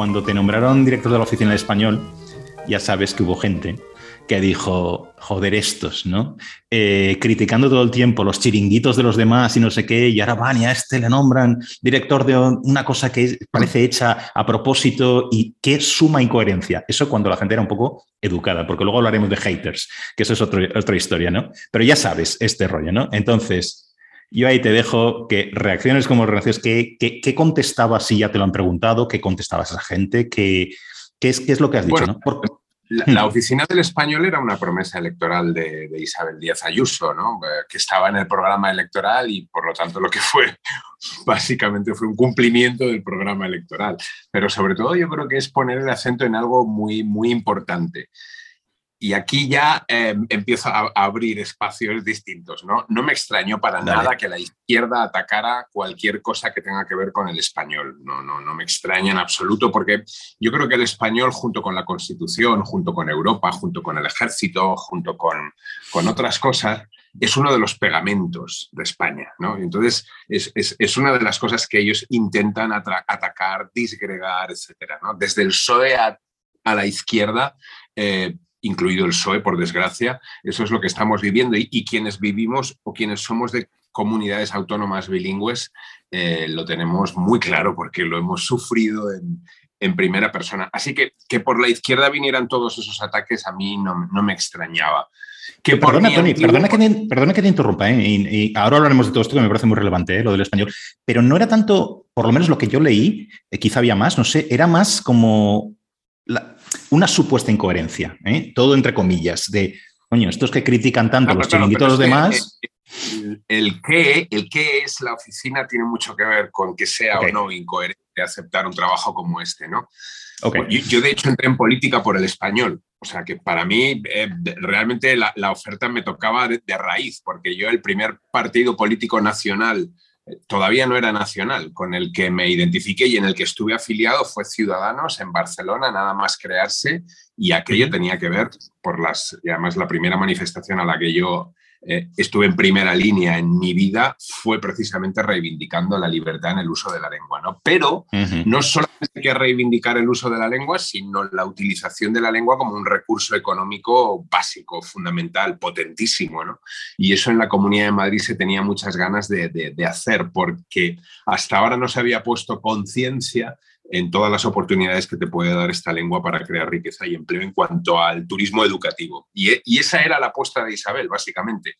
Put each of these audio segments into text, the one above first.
Cuando te nombraron director de la oficina de español, ya sabes que hubo gente que dijo, joder, estos, ¿no? Eh, criticando todo el tiempo los chiringuitos de los demás y no sé qué, y ahora van y a este le nombran director de una cosa que parece hecha a propósito y qué suma incoherencia. Eso cuando la gente era un poco educada, porque luego hablaremos de haters, que eso es otra historia, ¿no? Pero ya sabes este rollo, ¿no? Entonces, yo ahí te dejo que reacciones como reacciones, ¿qué, qué, contestabas si ya te lo han preguntado? ¿Qué contestabas a la gente? ¿Qué, qué, es, qué es lo que has dicho? ¿no? La, oficina del español era una promesa electoral de, Isabel Díaz Ayuso, ¿no? Eh, que estaba en el programa electoral y por lo tanto lo que fue básicamente fue un cumplimiento del programa electoral. Pero sobre todo yo creo que es poner el acento en algo muy, muy importante y aquí ya eh, empiezo a, abrir espacios distintos. ¿no? no me extrañó para nada que la izquierda atacara cualquier cosa que tenga que ver con el español. No, no, no me extraña en absoluto porque yo creo que el español junto con la Constitución, junto con Europa, junto con el ejército, junto con, con otras cosas, es uno de los pegamentos de España. ¿no? Entonces, es, es, es, una de las cosas que ellos intentan atacar, disgregar, etc. ¿no? Desde el PSOE a, a la izquierda. Eh, incluido el PSOE, por desgracia. Eso es lo que estamos viviendo y, quienes vivimos o quienes somos de comunidades autónomas bilingües eh, lo tenemos muy claro porque lo hemos sufrido en, primera persona. Así que que por la izquierda vinieran todos esos ataques a mí no, me extrañaba. Que perdona, Tony, perdona, que te, perdona, que te, interrumpa, ¿eh? y, ahora hablaremos de todo esto que me parece muy relevante, ¿eh? lo del español, pero no era tanto, por lo menos lo que yo leí, quizá había más, no sé, era más como una supuesta incoherencia, ¿eh? todo entre comillas, de, coño, estos que critican tanto los chiringuitos de los demás... El, qué, el qué es la oficina tiene mucho que ver con que sea o no incoherente aceptar un trabajo como este, ¿no? Yo, de hecho entré en política por el español, o sea que para mí eh, realmente la, oferta me tocaba de, raíz, porque yo el primer partido político nacional todavía no era nacional, con el que me identifiqué y en el que estuve afiliado fue Ciudadanos en Barcelona, nada más crearse, y aquello tenía que ver por las, y además la primera manifestación a la que yo eh, estuve en primera línea en mi vida fue precisamente reivindicando la libertad en el uso de la lengua. ¿no? Pero no solamente hay que reivindicar el uso de la lengua, sino la utilización de la lengua como un recurso económico básico, fundamental, potentísimo. ¿no? Y eso en la Comunidad de Madrid se tenía muchas ganas de, de hacer, porque hasta ahora no se había puesto conciencia en todas las oportunidades que te puede dar esta lengua para crear riqueza y empleo en cuanto al turismo educativo. Y, esa era la apuesta de Isabel, básicamente.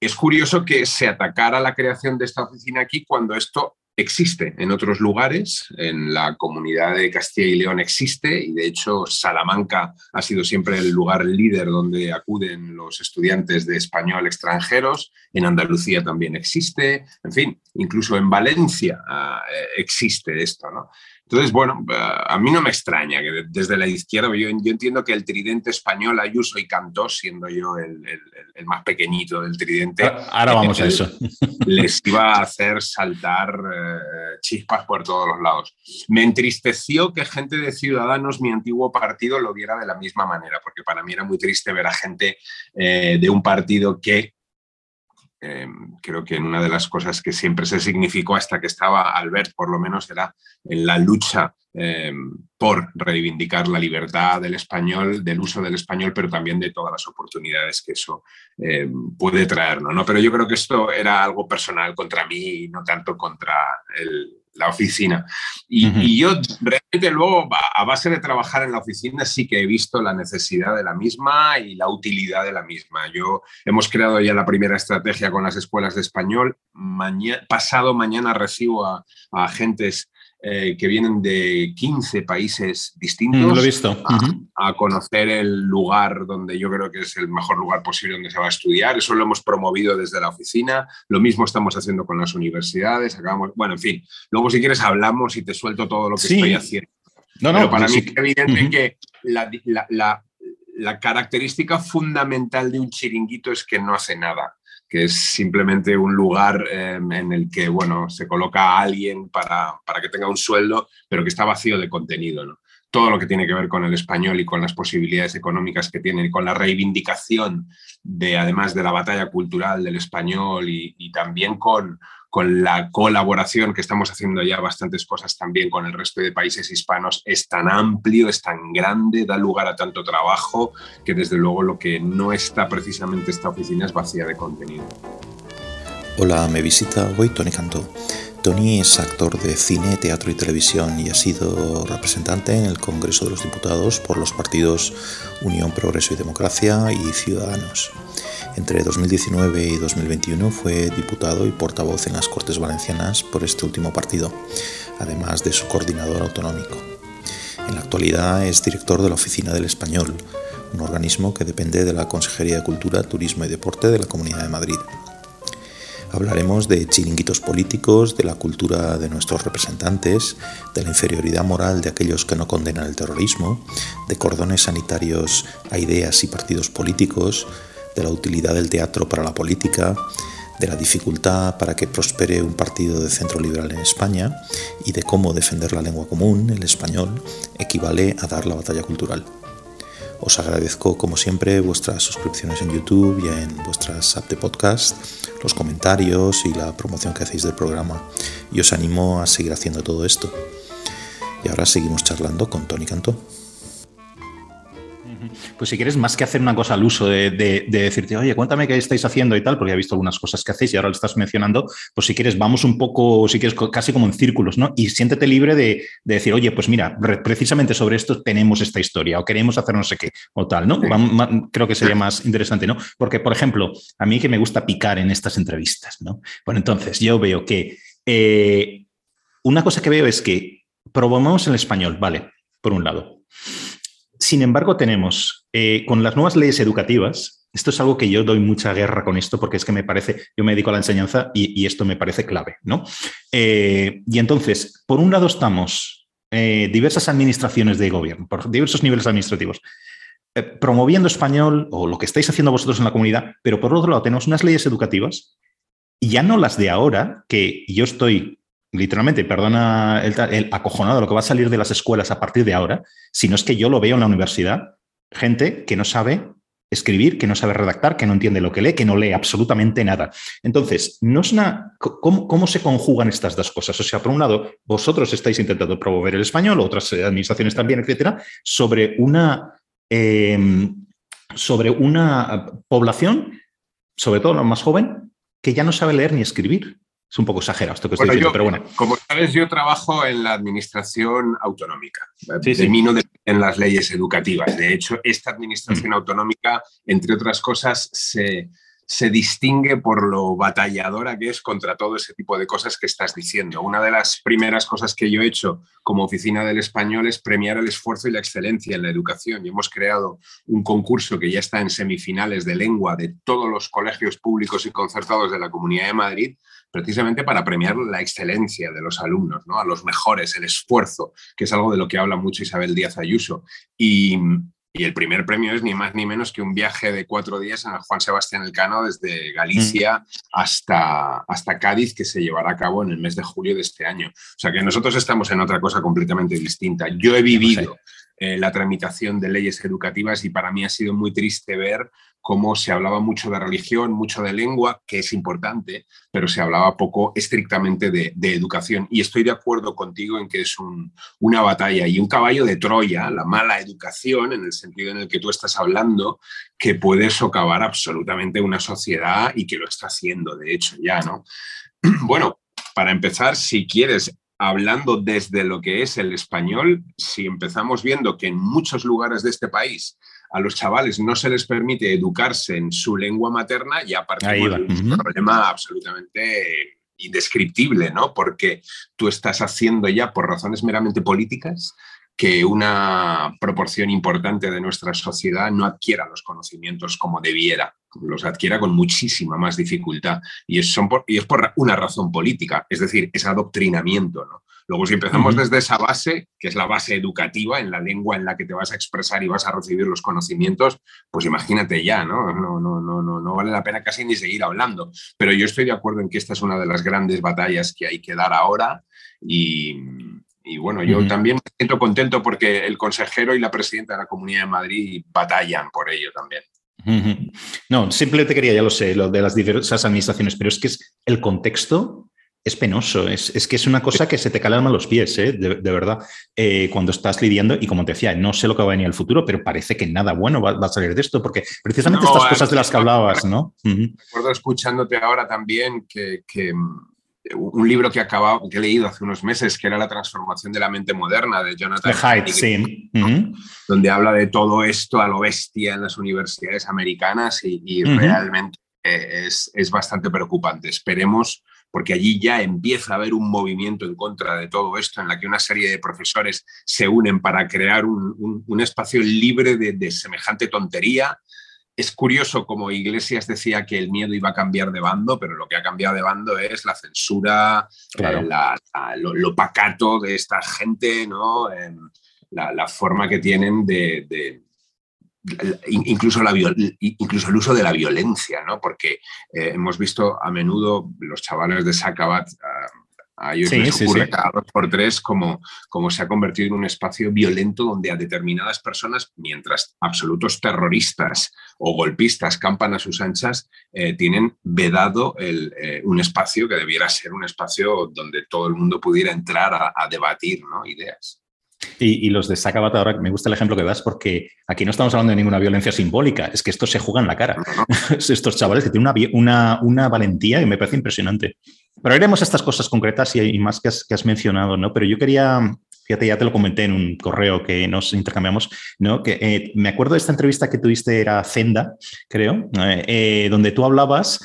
Es curioso que se atacara la creación de esta oficina aquí cuando esto existe en otros lugares, en la comunidad de Castilla y León existe y de hecho Salamanca ha sido siempre el lugar líder donde acuden los estudiantes de español extranjeros, en Andalucía también existe, en fin, incluso en Valencia ah, eh, existe esto, ¿no? Entonces, bueno, a mí no me extraña que desde la izquierda, yo, entiendo que el tridente español Ayuso y Cantó, siendo yo el, más pequeñito del tridente, ahora vamos a eso. Les iba a hacer saltar eh, chispas por todos los lados. Me entristeció que gente de Ciudadanos, mi antiguo partido, lo viera de la misma manera, porque para mí era muy triste ver a gente eh, de un partido que Em, creo que en una de las cosas que siempre se significó hasta que estaba Albert, por lo menos, era en la lucha em, por reivindicar la libertad del español, del uso del español, pero también de todas las oportunidades que eso em, puede traernos. ¿no? Pero yo creo que esto era algo personal contra mí no tanto contra el, la oficina. Y, yo realmente luego, a base de trabajar en la oficina, sí que he visto la necesidad de la misma y la utilidad de la misma. Yo hemos creado ya la primera estrategia con las escuelas de español. pasado mañana recibo a, a agentes eh, que vienen de 15 países distintos mm, lo he visto. A, conocer el lugar donde yo creo que es el mejor lugar posible donde se va a estudiar. Eso lo hemos promovido desde la oficina. Lo mismo estamos haciendo con las universidades. Acabamos, bueno, en fin. Luego, si quieres, hablamos y te suelto todo lo que estoy haciendo. No, no, Pero para mí es evidente que la, la, la característica fundamental de un chiringuito es que no hace nada que es simplemente un lugar em, en el que bueno, se coloca a alguien para, para, que tenga un sueldo, pero que está vacío de contenido. ¿no? Todo lo que tiene que ver con el español y con las posibilidades económicas que tiene con la reivindicación de, además de la batalla cultural del español y también con, con la colaboración que estamos haciendo ya bastantes cosas también con el resto de países hispanos, es tan amplio, es tan grande, da lugar a tanto trabajo que desde luego lo que no está precisamente esta oficina es vacía de contenido. Hola, me visita hoy Tony Cantó. Tony es actor de cine, teatro y televisión y ha sido representante en el Congreso de los Diputados por los partidos Unión, Progreso y Democracia y Ciudadanos. Entre 2019 y 2021 fue diputado y portavoz en las Cortes Valencianas por este último partido, además de su coordinador autonómico. En la actualidad es director de la Oficina del Español, un organismo que depende de la Consejería de Cultura, Turismo y Deporte de la Comunidad de Madrid. Hablaremos de chiringuitos políticos, de la cultura de nuestros representantes, de la inferioridad moral de aquellos que no condenan el terrorismo, de cordones sanitarios a ideas y partidos políticos, de la utilidad del teatro para la política, de la dificultad para que prospere un partido de centro liberal en España y de cómo defender la lengua común, el español, equivale a dar la batalla cultural. Os agradezco, como siempre, vuestras suscripciones en YouTube y en vuestras apps de podcast, los comentarios y la promoción que hacéis del programa. Y os animo a seguir haciendo todo esto. Y ahora seguimos charlando con Tony Cantó. Pues si quieres, más que hacer una cosa al uso de, decirte, oye, cuéntame qué estáis haciendo y tal, porque he visto algunas cosas que hacéis y ahora lo estás mencionando, pues si quieres, vamos un poco, si quieres, casi como en círculos, ¿no? Y siéntete libre de, decir, oye, pues mira, precisamente sobre esto tenemos esta historia o queremos hacer no sé qué o tal, ¿no? Creo que sería más interesante, ¿no? Porque, por ejemplo, a mí que me gusta picar en estas entrevistas, ¿no? Bueno, entonces yo veo que eh, una cosa que veo es que probamos el español, ¿vale? Por un lado. Sin embargo, tenemos eh, con las nuevas leyes educativas, esto es algo que yo doy mucha guerra con esto porque es que me parece, yo me dedico a la enseñanza y, esto me parece clave, ¿no? Eh, y entonces, por un lado estamos eh, diversas administraciones de gobierno, por diversos niveles administrativos, promoviendo español o lo que estáis haciendo vosotros en la comunidad, pero por otro lado tenemos unas leyes educativas y ya no las de ahora, que yo estoy literalmente, perdona el, acojonado lo que va a salir de las escuelas a partir de ahora, sino es que yo lo veo en la universidad, gente que no sabe escribir, que no sabe redactar, que no entiende lo que lee, que no lee absolutamente nada. Entonces, no es una, ¿cómo, se conjugan estas dos cosas? O sea, por un lado, vosotros estáis intentando promover el español, otras administraciones también, etcétera, sobre una, em, sobre una población, sobre todo la más joven, que ya no sabe leer ni escribir. Es un poco exagerado esto que estoy diciendo, pero bueno. Como sabes, yo trabajo en la administración autonómica. Sí, Termino en las leyes educativas. De hecho, esta administración mm. autonómica, entre otras cosas, se, se distingue por lo batalladora que es contra todo ese tipo de cosas que estás diciendo. Una de las primeras cosas que yo he hecho como oficina del español es premiar el esfuerzo y la excelencia en la educación. Y hemos creado un concurso que ya está en semifinales de lengua de todos los colegios públicos y concertados de la Comunidad de Madrid, precisamente para premiar la excelencia de los alumnos, ¿no? a los mejores, el esfuerzo, que es algo de lo que habla mucho Isabel Díaz Ayuso. Y, y el primer premio es ni más ni menos que un viaje de cuatro días en el Juan Sebastián Elcano desde Galicia hasta, hasta Cádiz, que se llevará a cabo en el mes de julio de este año. O sea que nosotros estamos en otra cosa completamente distinta. Yo he vivido eh, la tramitación de leyes educativas y para mí ha sido muy triste ver cómo se hablaba mucho de religión, mucho de lengua, que es importante, pero se hablaba poco estrictamente de, educación. Y estoy de acuerdo contigo en que es una batalla y un caballo de Troya, la mala educación, en el sentido en el que tú estás hablando, que puede socavar absolutamente una sociedad y que lo está haciendo, de hecho, ya, ¿no? Bueno, para empezar, si quieres, hablando desde lo que es el español, si empezamos viendo que en muchos lugares de este país a los chavales no se les permite educarse en su lengua materna, ya partimos de un problema absolutamente indescriptible, ¿no? Porque tú estás haciendo ya, por razones meramente políticas, que una proporción importante de nuestra sociedad no adquiera los conocimientos como debiera, los adquiera con muchísima más dificultad. Y es, por, y es por una razón política, es decir, es adoctrinamiento. ¿no? Luego, si empezamos desde esa base, que es la base educativa, en la lengua en la que te vas a expresar y vas a recibir los conocimientos, pues imagínate ya, ¿no? No, no, no, no, no vale la pena casi ni seguir hablando. Pero yo estoy de acuerdo en que esta es una de las grandes batallas que hay que dar ahora y, y bueno, yo también me siento contento porque el consejero y la presidenta de la Comunidad de Madrid batallan por ello también. No, simplemente quería, ya lo sé, lo de las diversas administraciones, pero es que es el contexto es penoso, es, que es una cosa que se te calman los pies, ¿eh? de, verdad, eh, cuando estás lidiando y como te decía, no sé lo que va a venir en el futuro, pero parece que nada bueno va, a salir de esto, porque precisamente estas cosas de las que hablabas, ¿no? Recuerdo escuchándote ahora también que, mm, un libro que, acabado, que he leído hace unos meses, que era La transformación de la mente moderna de Jonathan Haidt, sí. donde habla de todo esto a lo bestia en las universidades americanas y, realmente eh, es, es, bastante preocupante. Esperemos porque allí ya empieza a haber un movimiento en contra de todo esto, en la que una serie de profesores se unen para crear un, espacio libre de, semejante tontería. Es curioso como Iglesias decía que el miedo iba a cambiar de bando, pero lo que ha cambiado de bando es la censura, eh, lo, pacato de esta gente, ¿no? la, forma que tienen de incluso, la, incluso el uso de la violencia, ¿no? porque eh, hemos visto a menudo los chavales de Sacabat, a, ellos les ocurre cada dos por tres como, como se ha convertido en un espacio violento donde a determinadas personas, mientras absolutos terroristas o golpistas campan a sus anchas, eh, tienen vedado eh, un espacio que debiera ser un espacio donde todo el mundo pudiera entrar a, a debatir ¿no? ideas. Y, los de Sacabat ahora me gusta el ejemplo que das porque aquí no estamos hablando de ninguna violencia simbólica, es que esto se juega en la cara. Estos chavales que tienen una, una, valentía que me parece impresionante. Pero haremos estas cosas concretas y, más que has, que has, mencionado, ¿no? Pero yo quería, fíjate, ya te lo comenté en un correo que nos intercambiamos, ¿no? Que eh, me acuerdo de esta entrevista que tuviste, era Zenda, creo, eh, eh, donde tú hablabas,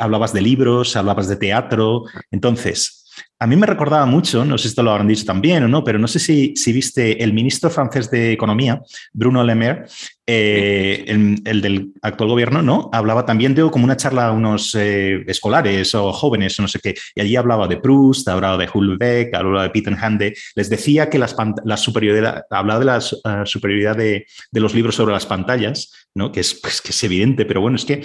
hablabas de libros, hablabas de teatro. Entonces, a mí me recordaba mucho, no sé si esto lo habrán dicho también o no, pero no sé si, si viste el ministro francés de Economía, Bruno Le Maire, eh, el, del actual gobierno, ¿no? Hablaba también de como una charla a unos eh, escolares o jóvenes o no sé qué, y allí hablaba de Proust, hablaba de Hulbeck, hablaba de Peter Hande, les decía que la superioridad, hablaba de la eh, superioridad de, los libros sobre las pantallas, ¿no? Que es, pues, que es evidente, pero bueno, es que,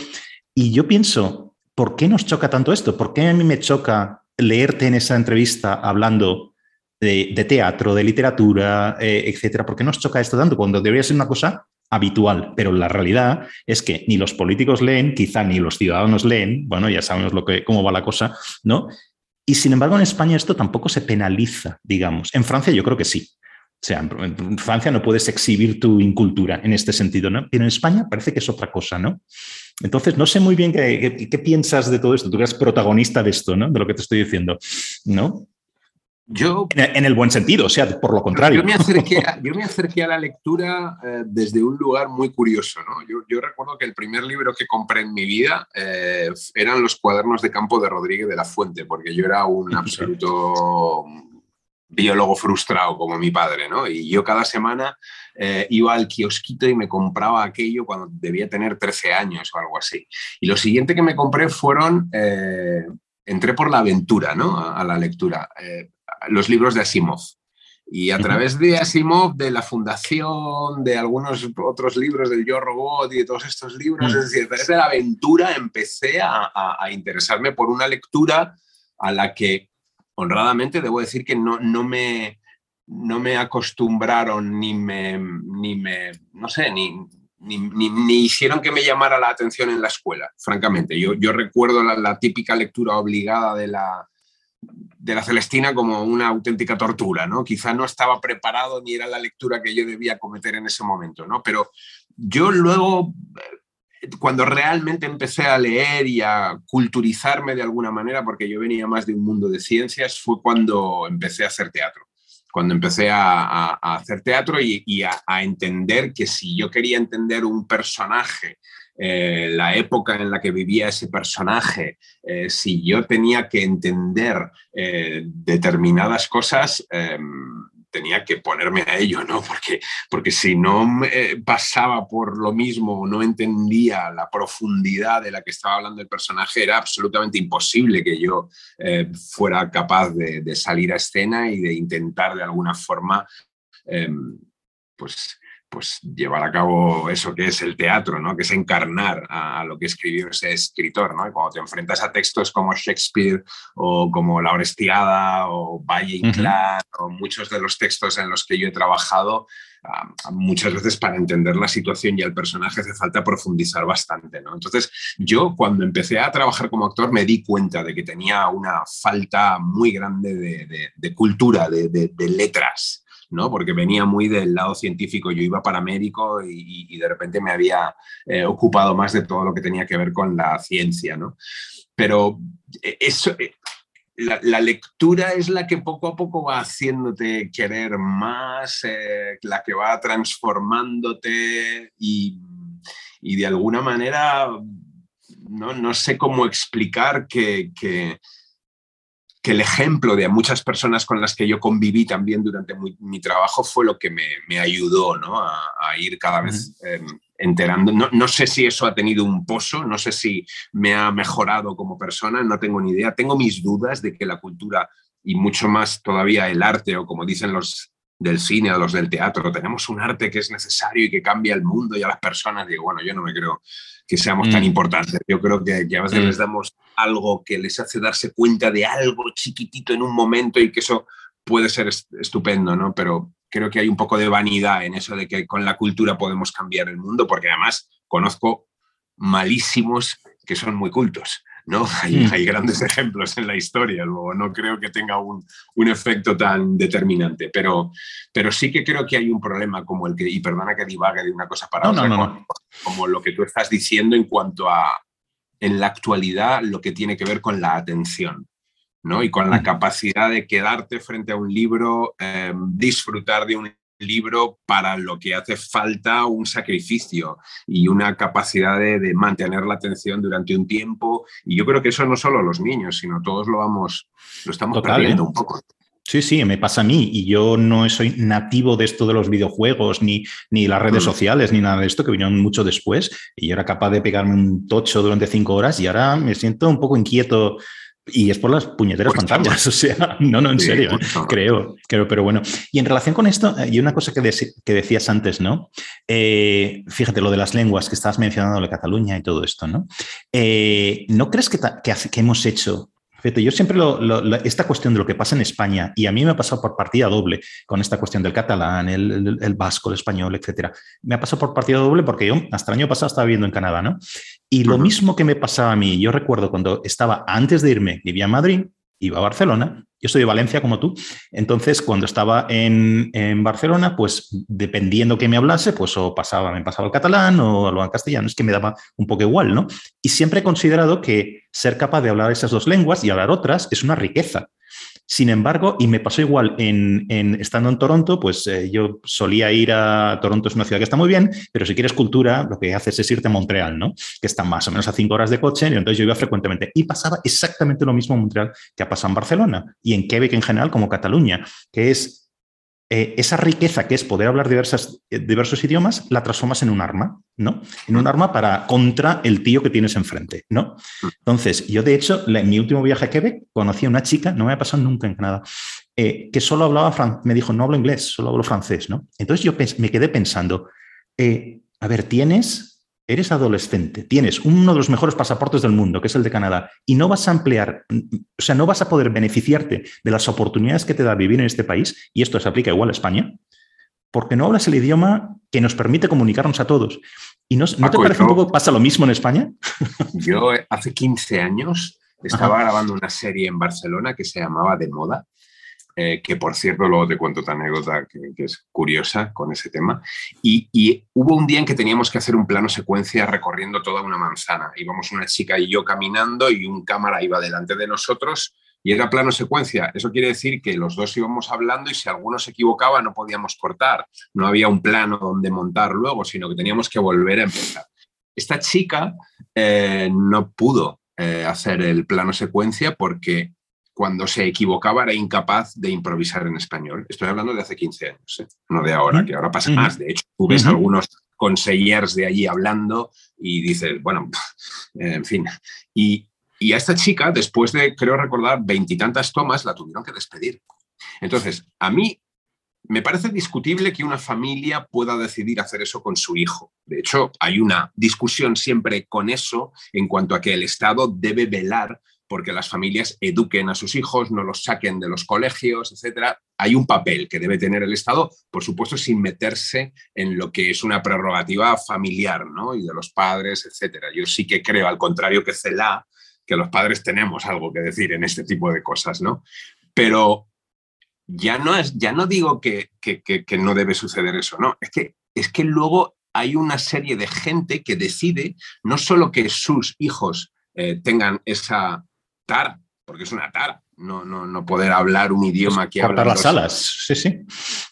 y yo pienso, ¿por qué nos choca tanto esto? ¿Por qué a mí me choca leerte en esa entrevista hablando de, teatro, de literatura, eh, etcétera, ¿por qué nos choca esto tanto? Cuando debería ser una cosa habitual, pero la realidad es que ni los políticos leen, quizá ni los ciudadanos leen, bueno, ya sabemos lo que, cómo va la cosa, ¿no? Y sin embargo, en España esto tampoco se penaliza, digamos. En Francia yo creo que sí. O sea, en Francia no puedes exhibir tu incultura en este sentido, ¿no? Pero en España parece que es otra cosa, ¿no? Entonces, no sé muy bien qué, piensas de todo esto. Tú eres protagonista de esto, ¿no? De lo que te estoy diciendo, ¿no? Yo, en el buen sentido, o sea, por lo contrario. Yo me acerqué a, la lectura eh, desde un lugar muy curioso. ¿no? Yo, recuerdo que el primer libro que compré en mi vida eh, eran los cuadernos de campo de Rodríguez de la Fuente, porque yo era un absoluto biólogo frustrado como mi padre, ¿no? Y yo cada semana eh, iba al kiosquito y me compraba aquello cuando debía tener 13 años o algo así. Y lo siguiente que me compré fueron, eh, entré por la aventura, ¿no? A, la lectura, eh, los libros de Asimov. Y a través de Asimov, de la fundación, de algunos otros libros del Yo Robot y de todos estos libros, es decir, desde la aventura empecé a, a interesarme por una lectura a la que honradamente debo decir que no, no, me, no me acostumbraron ni me, ni me no sé, ni, ni, hicieron que me llamara la atención en la escuela, francamente. Yo, yo recuerdo la, típica lectura obligada de la, de la Celestina como una auténtica tortura, ¿no? Quizá no estaba preparado ni era la lectura que yo debía cometer en ese momento, ¿no? Pero yo luego cuando realmente empecé a leer y a culturizarme de alguna manera, porque yo venía más de un mundo de ciencias, fue cuando empecé a hacer teatro. Cuando empecé a, hacer teatro y, a, entender que si yo quería entender un personaje, eh, la época en la que vivía ese personaje, eh, si yo tenía que entender eh, determinadas cosas, em, tenía que ponerme a ello, ¿no? Porque, porque si no me pasaba por lo mismo no entendía la profundidad de la que estaba hablando el personaje, era absolutamente imposible que yo eh, fuera capaz de, salir a escena y de intentar de alguna forma, em, pues pues llevar a cabo eso que es el teatro, ¿no? que es encarnar a, lo que escribió ese escritor. ¿no? Y cuando te enfrentas a textos como Shakespeare o como La Orestiada o Valle Inclán o muchos de los textos en los que yo he trabajado, muchas veces para entender la situación y el personaje hace falta profundizar bastante, ¿no? Entonces, yo cuando empecé a trabajar como actor me di cuenta de que tenía una falta muy grande de, cultura, de, letras, ¿no? Porque venía muy del lado científico, yo iba para médico y, de repente me había eh, ocupado más de todo lo que tenía que ver con la ciencia, ¿no? Pero eh, eso, eh, la, lectura es la que poco a poco va haciéndote querer más, la que va transformándote y, de alguna manera no, sé cómo explicar que, que, el ejemplo de muchas personas con las que yo conviví también durante mi, trabajo fue lo que me, ayudó a, ir cada vez enterando. No, sé si eso ha tenido un pozo, no sé si me ha mejorado como persona, no tengo ni idea. Tengo mis dudas de que la cultura y mucho más todavía el arte, o como dicen los del cine o los del teatro, tenemos un arte que es necesario y que cambia el mundo y a las personas. Digo, bueno, yo no me creo que seamos tan mm. importantes. Yo creo que, a veces mm. les damos algo que les hace darse cuenta de algo chiquitito en un momento y que eso puede ser estupendo, ¿no? Pero creo que hay un poco de vanidad en eso de que con la cultura podemos cambiar el mundo, porque además conozco malísimos que son muy cultos. ¿No? Hay, hay, grandes ejemplos en la historia, luego no creo que tenga un, un, efecto tan determinante, pero, pero sí que creo que hay un problema como el que, y perdona que divague de una cosa para otra, como lo que tú estás diciendo en cuanto a, en la actualidad, lo que tiene que ver con la atención. Y con la capacidad de quedarte frente a un libro, em, disfrutar de un libro para lo que hace falta un sacrificio y una capacidad de, mantener la atención durante un tiempo. Y yo creo que eso no solo los niños, sino todos lo vamos, lo estamos perdiendo ¿eh? un poco. Sí, sí, me pasa a mí y yo no soy nativo de esto de los videojuegos, ni, ni las redes mm. sociales, ni nada de esto, que vinieron mucho después y yo era capaz de pegarme un tocho durante cinco horas y ahora me siento un poco inquieto y es por las puñeteras pantallas, o sea, no, no, en serio, pues creo, creo, pero bueno. Y en relación con esto, eh, y una cosa que, que decías antes, ¿no? Eh, fíjate, lo de las lenguas que estabas mencionando, de Cataluña y todo esto, ¿no? Eh, ¿No crees que, que, que hemos hecho Fíjate, yo siempre esta cuestión de lo que pasa en España, y a mí me ha pasado por partida doble con esta cuestión del catalán, el, vasco, el español, etcétera. Me ha pasado por partida doble porque yo hasta el año pasado estaba viviendo en Canadá, ¿no? Y lo mismo que me pasaba a mí, yo recuerdo cuando estaba antes de irme, vivía en Madrid, iba a Barcelona, yo soy de Valencia como tú, entonces cuando estaba en, Barcelona, pues dependiendo que me hablase, pues o pasaba, me pasaba el catalán o hablaba castellano, es que me daba un poco igual, ¿no? Y siempre he considerado que ser capaz de hablar esas dos lenguas y hablar otras es una riqueza. Sin embargo, y me pasó igual en, estando en Toronto, pues eh, yo solía ir a Toronto, es una ciudad que está muy bien, pero si quieres cultura, lo que haces es irte a Montreal, ¿no? Que está más o menos a cinco horas de coche, y entonces yo iba frecuentemente. Y pasaba exactamente lo mismo en Montreal que ha pasado en Barcelona y en Quebec en general, como Cataluña, que es eh, esa riqueza que es poder hablar eh, diversos idiomas, la transformas en un arma, ¿no? En un arma para contra el tío que tienes enfrente, ¿no? Entonces, yo de hecho, en mi último viaje a Quebec, conocí a una chica, no me ha pasado nunca en Canadá, eh, que solo hablaba, me dijo, no hablo inglés, solo hablo francés, ¿no? Entonces yo me quedé pensando, a ver, tienes eres adolescente, tienes uno de los mejores pasaportes del mundo, que es el de Canadá, y no vas a ampliar, o sea, no vas a poder beneficiarte de las oportunidades que te da vivir en este país, y esto se aplica igual a España, porque no hablas el idioma que nos permite comunicarnos a todos. ¿Y no, te parece un poco pasa lo mismo en España? Yo hace 15 años estaba grabando una serie en Barcelona que se llamaba De Moda eh, que por cierto luego te cuento otra anécdota que, es curiosa con ese tema. Y, hubo un día en que teníamos que hacer un plano secuencia recorriendo toda una manzana. Íbamos una chica y yo caminando y un cámara iba delante de nosotros y era plano secuencia. Eso quiere decir que los dos íbamos hablando y si alguno se equivocaba no podíamos cortar. No había un plano donde montar luego, sino que teníamos que volver a empezar. Esta chica eh, no pudo eh, hacer el plano secuencia porque cuando se equivocaba era incapaz de improvisar en español. Estoy hablando de hace 15 años, ¿eh? no de ahora, que ahora pasa más. De hecho, tú ves algunos consellers de allí hablando y dices, bueno, en fin. Y, y a esta chica, después de, creo recordar, veintitantas tomas, la tuvieron que despedir. Entonces, a mí me parece discutible que una familia pueda decidir hacer eso con su hijo. De hecho, hay una discusión siempre con eso en cuanto a que el Estado debe velar porque las familias eduquen a sus hijos, no los saquen de los colegios, etcétera. Hay un papel que debe tener el Estado, por supuesto, sin meterse en lo que es una prerrogativa familiar, ¿no? Y de los padres, etcétera. Yo sí que creo, al contrario que CELA, que los padres tenemos algo que decir en este tipo de cosas, ¿no? Pero ya no, es, ya no digo que, que, no debe suceder eso, no, es que, es que luego hay una serie de gente que decide no solo que sus hijos eh, tengan esa tara, porque es una tara, no, no, no poder hablar un idioma que habla. las alas, sí, sí.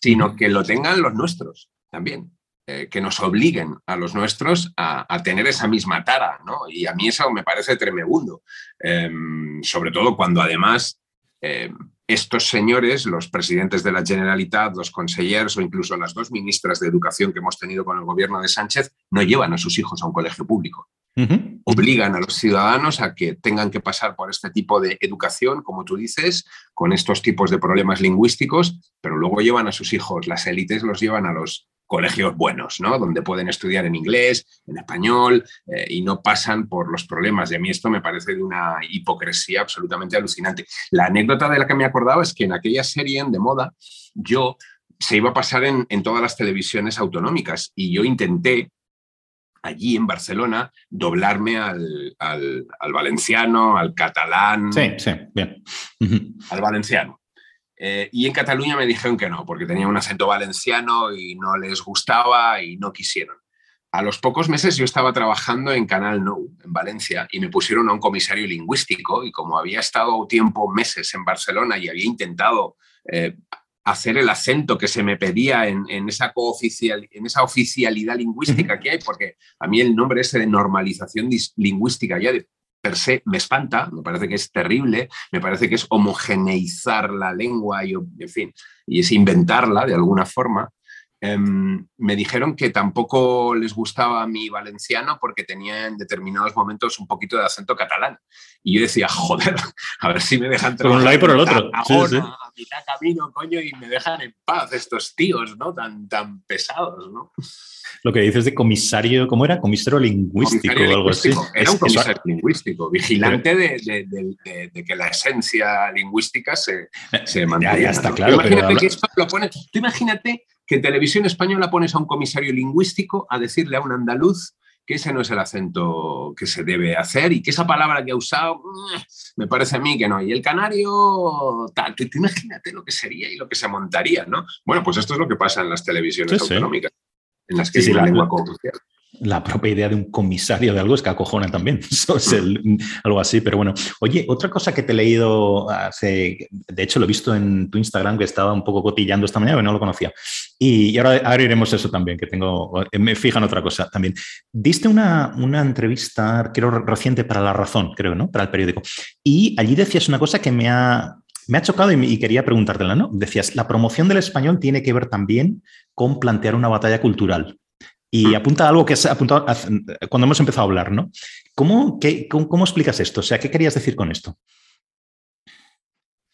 Sino que lo tengan los nuestros también. Eh, que nos obliguen a los nuestros a, tener esa misma tara, ¿no? Y a mí eso me parece tremendo, em, sobre todo cuando además em, estos señores, los presidentes de la Generalitat, los consejeros o incluso las dos ministras de Educación que hemos tenido con el gobierno de Sánchez, no llevan a sus hijos a un colegio público. Obligan a los ciudadanos a que tengan que pasar por este tipo de educación, como tú dices, con estos tipos de problemas lingüísticos, pero luego llevan a sus hijos, las élites los llevan a los colegios buenos, ¿no? Donde pueden estudiar en inglés, en español eh, y no pasan por los problemas. Y a mí esto me parece de una hipocresía absolutamente alucinante. La anécdota de la que me acordaba es que en aquella serie de moda, yo se iba a pasar en, todas las televisiones autonómicas y yo intenté allí en Barcelona doblarme al, valenciano, al catalán. Sí, sí, bien. Al valenciano. Eh, y en Cataluña me dijeron que no, porque tenía un acento valenciano y no les gustaba y no quisieron. A los pocos meses yo estaba trabajando en Canal No, en Valencia, y me pusieron a un comisario lingüístico y como había estado tiempo, meses en Barcelona y había intentado eh, hacer el acento que se me pedía en, esa, en esa oficialidad lingüística que hay, porque a mí el nombre ese de normalización lingüística ya de per se me espanta, me parece que es terrible, me parece que es homogeneizar la lengua y, en fin, y es inventarla de alguna forma. Em, me dijeron que tampoco les gustaba mi valenciano porque tenía en determinados momentos un poquito de acento catalán. Y yo decía, joder, a ver si me dejan trabajar. Por un lado y por el otro. A mitad camino, coño, y me dejan en paz estos tíos, ¿no? Tan, tan pesados, ¿no? Lo que dices de comisario, ¿cómo era? Comisario lingüístico o algo así. Era un comisario lingüístico, vigilante de, de, que la esencia lingüística se, se mantenga. Ya, está claro. imagínate que esto lo pone, tú imagínate que en televisión española pones a un comisario lingüístico a decirle a un andaluz que ese no es el acento que se debe hacer y que esa palabra que ha usado mm, me parece a mí que no. Y el canario, tal, tú, imagínate lo que sería y lo que se montaría, ¿no? Bueno, pues esto es lo que pasa en las televisiones autonómicas, en las que sí, la, lengua cooficial la propia idea de un comisario de algo es que acojona también. Es algo así, pero bueno. Oye, otra cosa que te he leído hace, de hecho lo he visto en tu Instagram que estaba un poco cotillando esta mañana, pero no lo conocía. Y, ahora, ahora, iremos eso también, que tengo, me fijan otra cosa también. Diste una, una entrevista, creo, reciente para La Razón, creo, ¿no? Para el periódico. Y allí decías una cosa que me ha, me ha chocado y, y, quería preguntártela, ¿no? Decías, la promoción del español tiene que ver también con plantear una batalla cultural. Y mm. apunta algo que has apuntado cuando hemos empezado a hablar, ¿no? ¿Cómo, cómo, explicas esto? O sea, ¿qué querías decir con esto?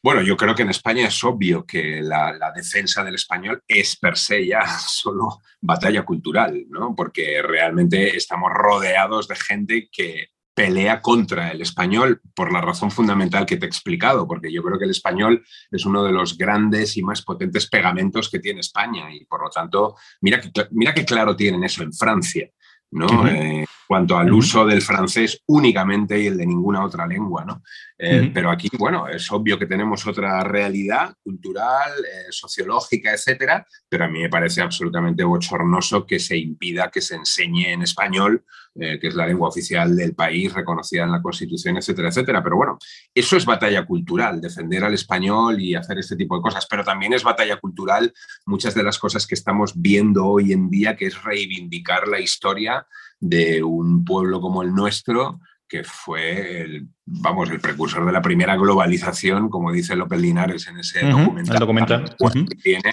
Bueno, yo creo que en España es obvio que la, la, defensa del español es per se ya solo batalla cultural, ¿no? Porque realmente estamos rodeados de gente que pelea contra el español por la razón fundamental que te he explicado, porque yo creo que el español es uno de los grandes y más potentes pegamentos que tiene España y por lo tanto, mira que, mira qué claro tienen eso en Francia. ¿no? Eh, cuanto al uso del francés únicamente y el de ninguna otra lengua, ¿no? Eh, pero aquí, bueno, es obvio que tenemos otra realidad cultural, eh, sociológica, etcétera, pero a mí me parece absolutamente bochornoso que se impida que se enseñe en español, que es la lengua oficial del país, reconocida en la Constitución, etcétera, etcétera. Pero bueno, eso es batalla cultural, defender al español y hacer este tipo de cosas, pero también es batalla cultural muchas de las cosas que estamos viendo hoy en día, que es reivindicar la historia de un pueblo como el nuestro, que fue el, vamos, el precursor de la primera globalización, como dice López Linares en ese documental, documental. que tiene,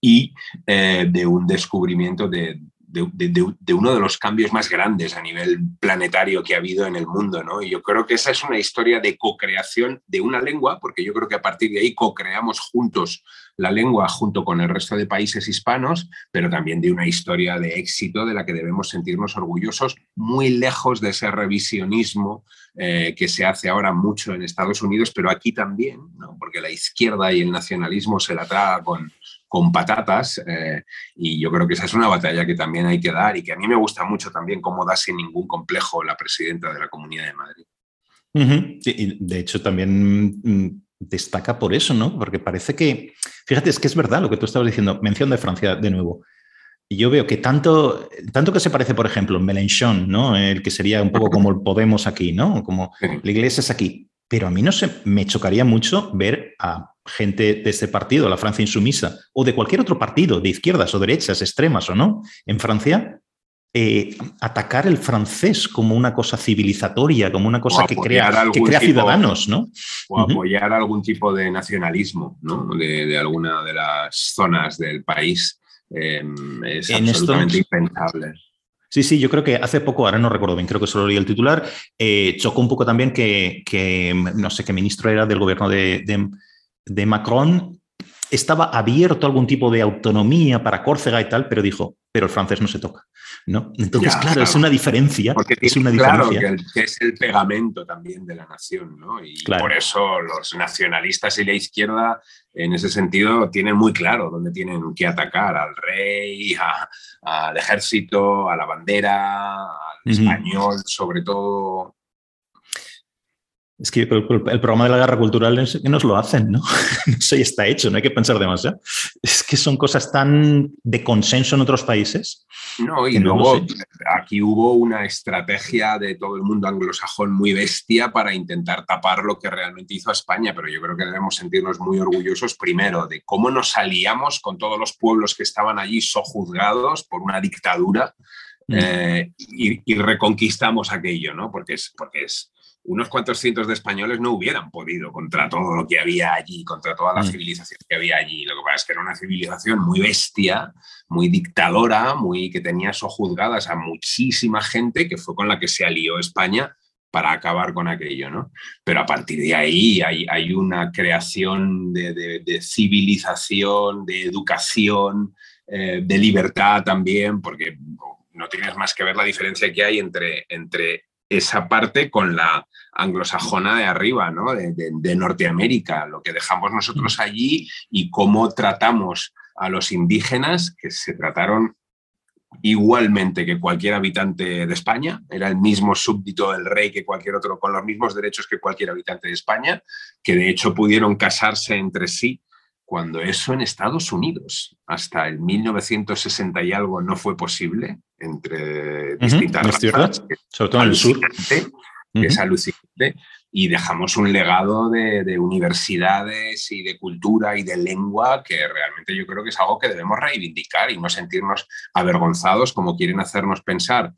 y eh, de un descubrimiento de, de, uno de los cambios más grandes a nivel planetario que ha habido en el mundo, ¿no? Y yo creo que esa es una historia de co-creación de una lengua, porque yo creo que a partir de ahí co-creamos juntos la lengua junto con el resto de países hispanos, pero también de una historia de éxito de la que debemos sentirnos orgullosos, muy lejos de ese revisionismo eh, que se hace ahora mucho en Estados Unidos, pero aquí también, porque la izquierda y el nacionalismo se la traga con, con patatas eh, y yo creo que esa es una batalla que también hay que dar y que a mí me gusta mucho también cómo da sin ningún complejo la presidenta de la Comunidad de Madrid. y de hecho también mm, destaca por eso, ¿no? Porque parece que, fíjate, es que es verdad lo que tú estabas diciendo, mención de Francia de nuevo. Y yo veo que tanto, tanto que se parece, por ejemplo, Mélenchon, ¿no? El que sería un poco como el Podemos aquí, ¿no? Como la iglesia es aquí. Pero a mí no sé, me chocaría mucho ver a gente de este partido, la Francia insumisa, o de cualquier otro partido, de izquierdas o derechas, extremas o no, en Francia, eh, atacar el francés como una cosa civilizatoria, como una cosa que crea, que crea ciudadanos, ¿no? O apoyar algún tipo de nacionalismo, ¿no? De, alguna de las zonas del país. Em, es absolutamente impensable. Sí, sí, yo creo que hace poco, ahora no recuerdo bien, creo que solo leí el titular, eh, chocó un poco también que, no sé qué ministro era del gobierno de de Macron estaba abierto a algún tipo de autonomía para Córcega y tal, pero dijo, pero el francés no se toca. ¿no? Entonces, claro, es una diferencia. Porque es una claro Que, es el pegamento también de la nación, ¿no? Y por eso los nacionalistas y la izquierda, en ese sentido, tienen muy claro dónde tienen que atacar al rey, al ejército, a la bandera, al español, sobre todo es que el, programa de la guerra cultural es que nos lo hacen, ¿no? Eso ya está hecho, no hay que pensar demasiado. Es que son cosas tan de consenso en otros países. No, y luego aquí hubo una estrategia de todo el mundo anglosajón muy bestia para intentar tapar lo que realmente hizo España, pero yo creo que debemos sentirnos muy orgullosos primero de cómo nos aliamos con todos los pueblos que estaban allí sojuzgados por una dictadura mm. eh, y, y, reconquistamos aquello, ¿no? Porque es, porque es unos cuantos cientos de españoles no hubieran podido contra todo lo que había allí, contra toda la mm. civilización que había allí. Lo que pasa es que era una civilización muy bestia, muy dictadora, muy que tenía sojuzgadas a muchísima gente que fue con la que se alió España para acabar con aquello, ¿no? Pero a partir de ahí hay, hay una creación de, civilización, de educación, eh, de libertad también, porque no tienes más que ver la diferencia que hay entre, entre esa parte con la anglosajona de arriba, ¿no? de, Norteamérica, lo que dejamos nosotros mm. allí y cómo tratamos a los indígenas, que se trataron igualmente que cualquier habitante de España, era el mismo súbdito del rey que cualquier otro, con los mismos derechos que cualquier habitante de España, que de hecho pudieron casarse entre sí cuando eso en Estados Unidos hasta el 1960 y algo no fue posible entre distintas razas, sobre todo en el sur. Es alucinante. Y dejamos un legado de, universidades y de cultura y de lengua que realmente yo creo que es algo que debemos reivindicar y no sentirnos avergonzados como quieren hacernos pensar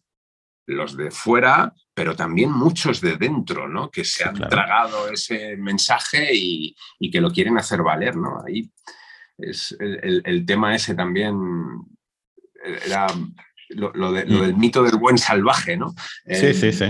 los de fuera, pero también muchos de dentro, ¿no? Que se han tragado ese mensaje y, que lo quieren hacer valer, ¿no? Ahí es el, tema ese también era lo, mm. del mito del buen salvaje, ¿no? Sí, sí, sí.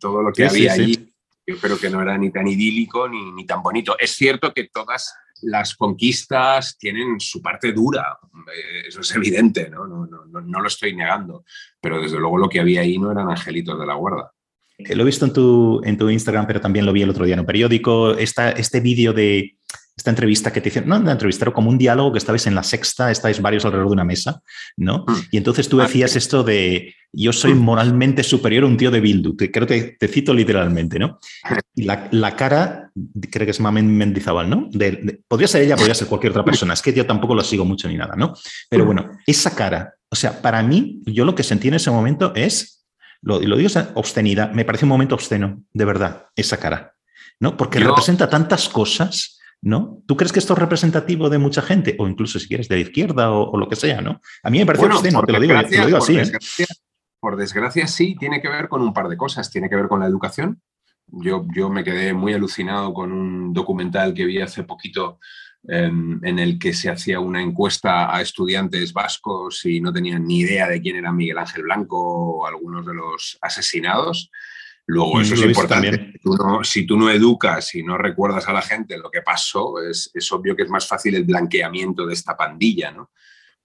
todo lo que había allí, yo creo que no era ni tan idílico ni, ni tan bonito. Es cierto que todas las conquistas tienen su parte dura, eh, eso es evidente, ¿no? No, no, lo estoy negando, pero desde luego lo que había ahí no eran angelitos de la guarda. Eh, lo he visto en tu, en tu Instagram, pero también lo vi el otro día en un periódico, este vídeo de esta entrevista que te hicieron, no una entrevista, como un diálogo que estabais en la sexta, estáis varios alrededor de una mesa, ¿no? Mm. Y entonces tú decías esto de yo soy mm. moralmente superior a un tío de Bildu, creo que te cito literalmente, ¿no? Y la, cara, creo que es Mamen Mendizábal, ¿no? podría ser ella, podría ser cualquier otra persona, es que yo tampoco lo sigo mucho ni nada, ¿no? Pero mm. bueno, esa cara, o sea, para mí, yo lo que sentí en ese momento es, lo, lo digo, obscenidad, me parece un momento obsceno, de verdad, esa cara, ¿no? Porque representa tantas cosas ¿no? ¿Tú crees que esto es representativo de mucha gente? O incluso si quieres de la izquierda o, lo que sea, ¿no? A mí me parece obsceno, te lo digo, así. ¿eh? Por desgracia, sí, tiene que ver con un par de cosas. Tiene que ver con la educación. Yo, yo me quedé muy alucinado con un documental que vi hace poquito em, en el que se hacía una encuesta a estudiantes vascos y no tenían ni idea de quién era Miguel Ángel Blanco o algunos de los asesinados. Luego, eso es importante. si tú no educas y no recuerdas a la gente lo que pasó, es, es, obvio que es más fácil el blanqueamiento de esta pandilla, ¿no?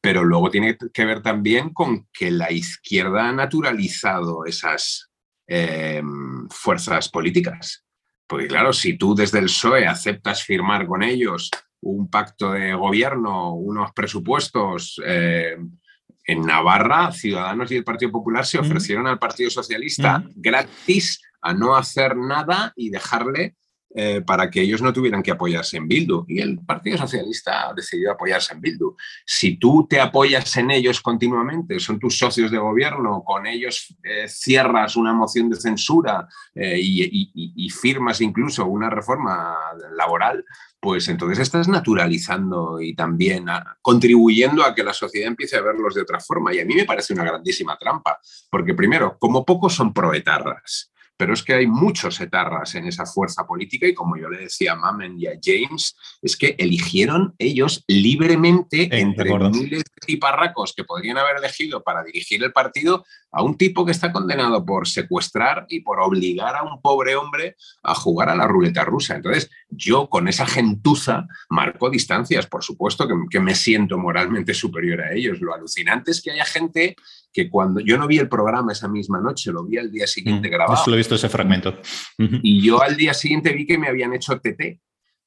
Pero luego tiene que ver también con que la izquierda ha naturalizado esas em, fuerzas políticas. Porque claro, si tú desde el PSOE aceptas firmar con ellos un pacto de gobierno, unos presupuestos, em, en Navarra, Ciudadanos y el Partido Popular se ofrecieron al Partido Socialista gratis a no hacer nada y dejarle eh, para que ellos no tuvieran que apoyarse en Bildu. Y el Partido Socialista ha decidido apoyarse en Bildu. Si tú te apoyas en ellos continuamente, son tus socios de gobierno, con ellos eh, cierras una moción de censura eh, y, firmas incluso una reforma laboral, pues entonces estás naturalizando y también contribuyendo a que la sociedad empiece a verlos de otra forma. Y a mí me parece una grandísima trampa, porque primero, como pocos son proetarras, pero es que hay muchos etarras en esa fuerza política y como yo le decía a Mamen y a James, es que eligieron ellos libremente entre miles de tiparracos que podrían haber elegido para dirigir el partido a un tipo que está condenado por secuestrar y por obligar a un pobre hombre a jugar a la ruleta rusa. Entonces, yo con esa gentuza marco distancias, por supuesto que, me siento moralmente superior a ellos. Lo alucinante es que haya gente que cuando yo no vi el programa esa misma noche, lo vi al día siguiente mm, grabado. lo he visto ese fragmento. Y yo al día siguiente vi que me habían hecho TT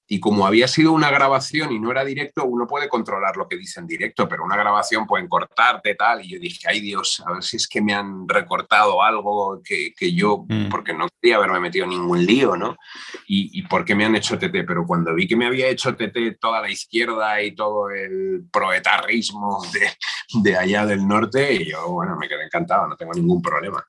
y como había sido una grabación y no era directo, uno puede controlar lo que dice en directo, pero una grabación pueden cortarte tal. Y yo dije, ay Dios, a ver si es que me han recortado algo que, yo, mm. porque no quería haberme metido en ningún lío, ¿no? Y, y por qué me han hecho TT. Pero cuando vi que me había hecho TT toda la izquierda y todo el proetarismo de, de allá del norte, yo, bueno, me quedé encantado, no tengo ningún problema.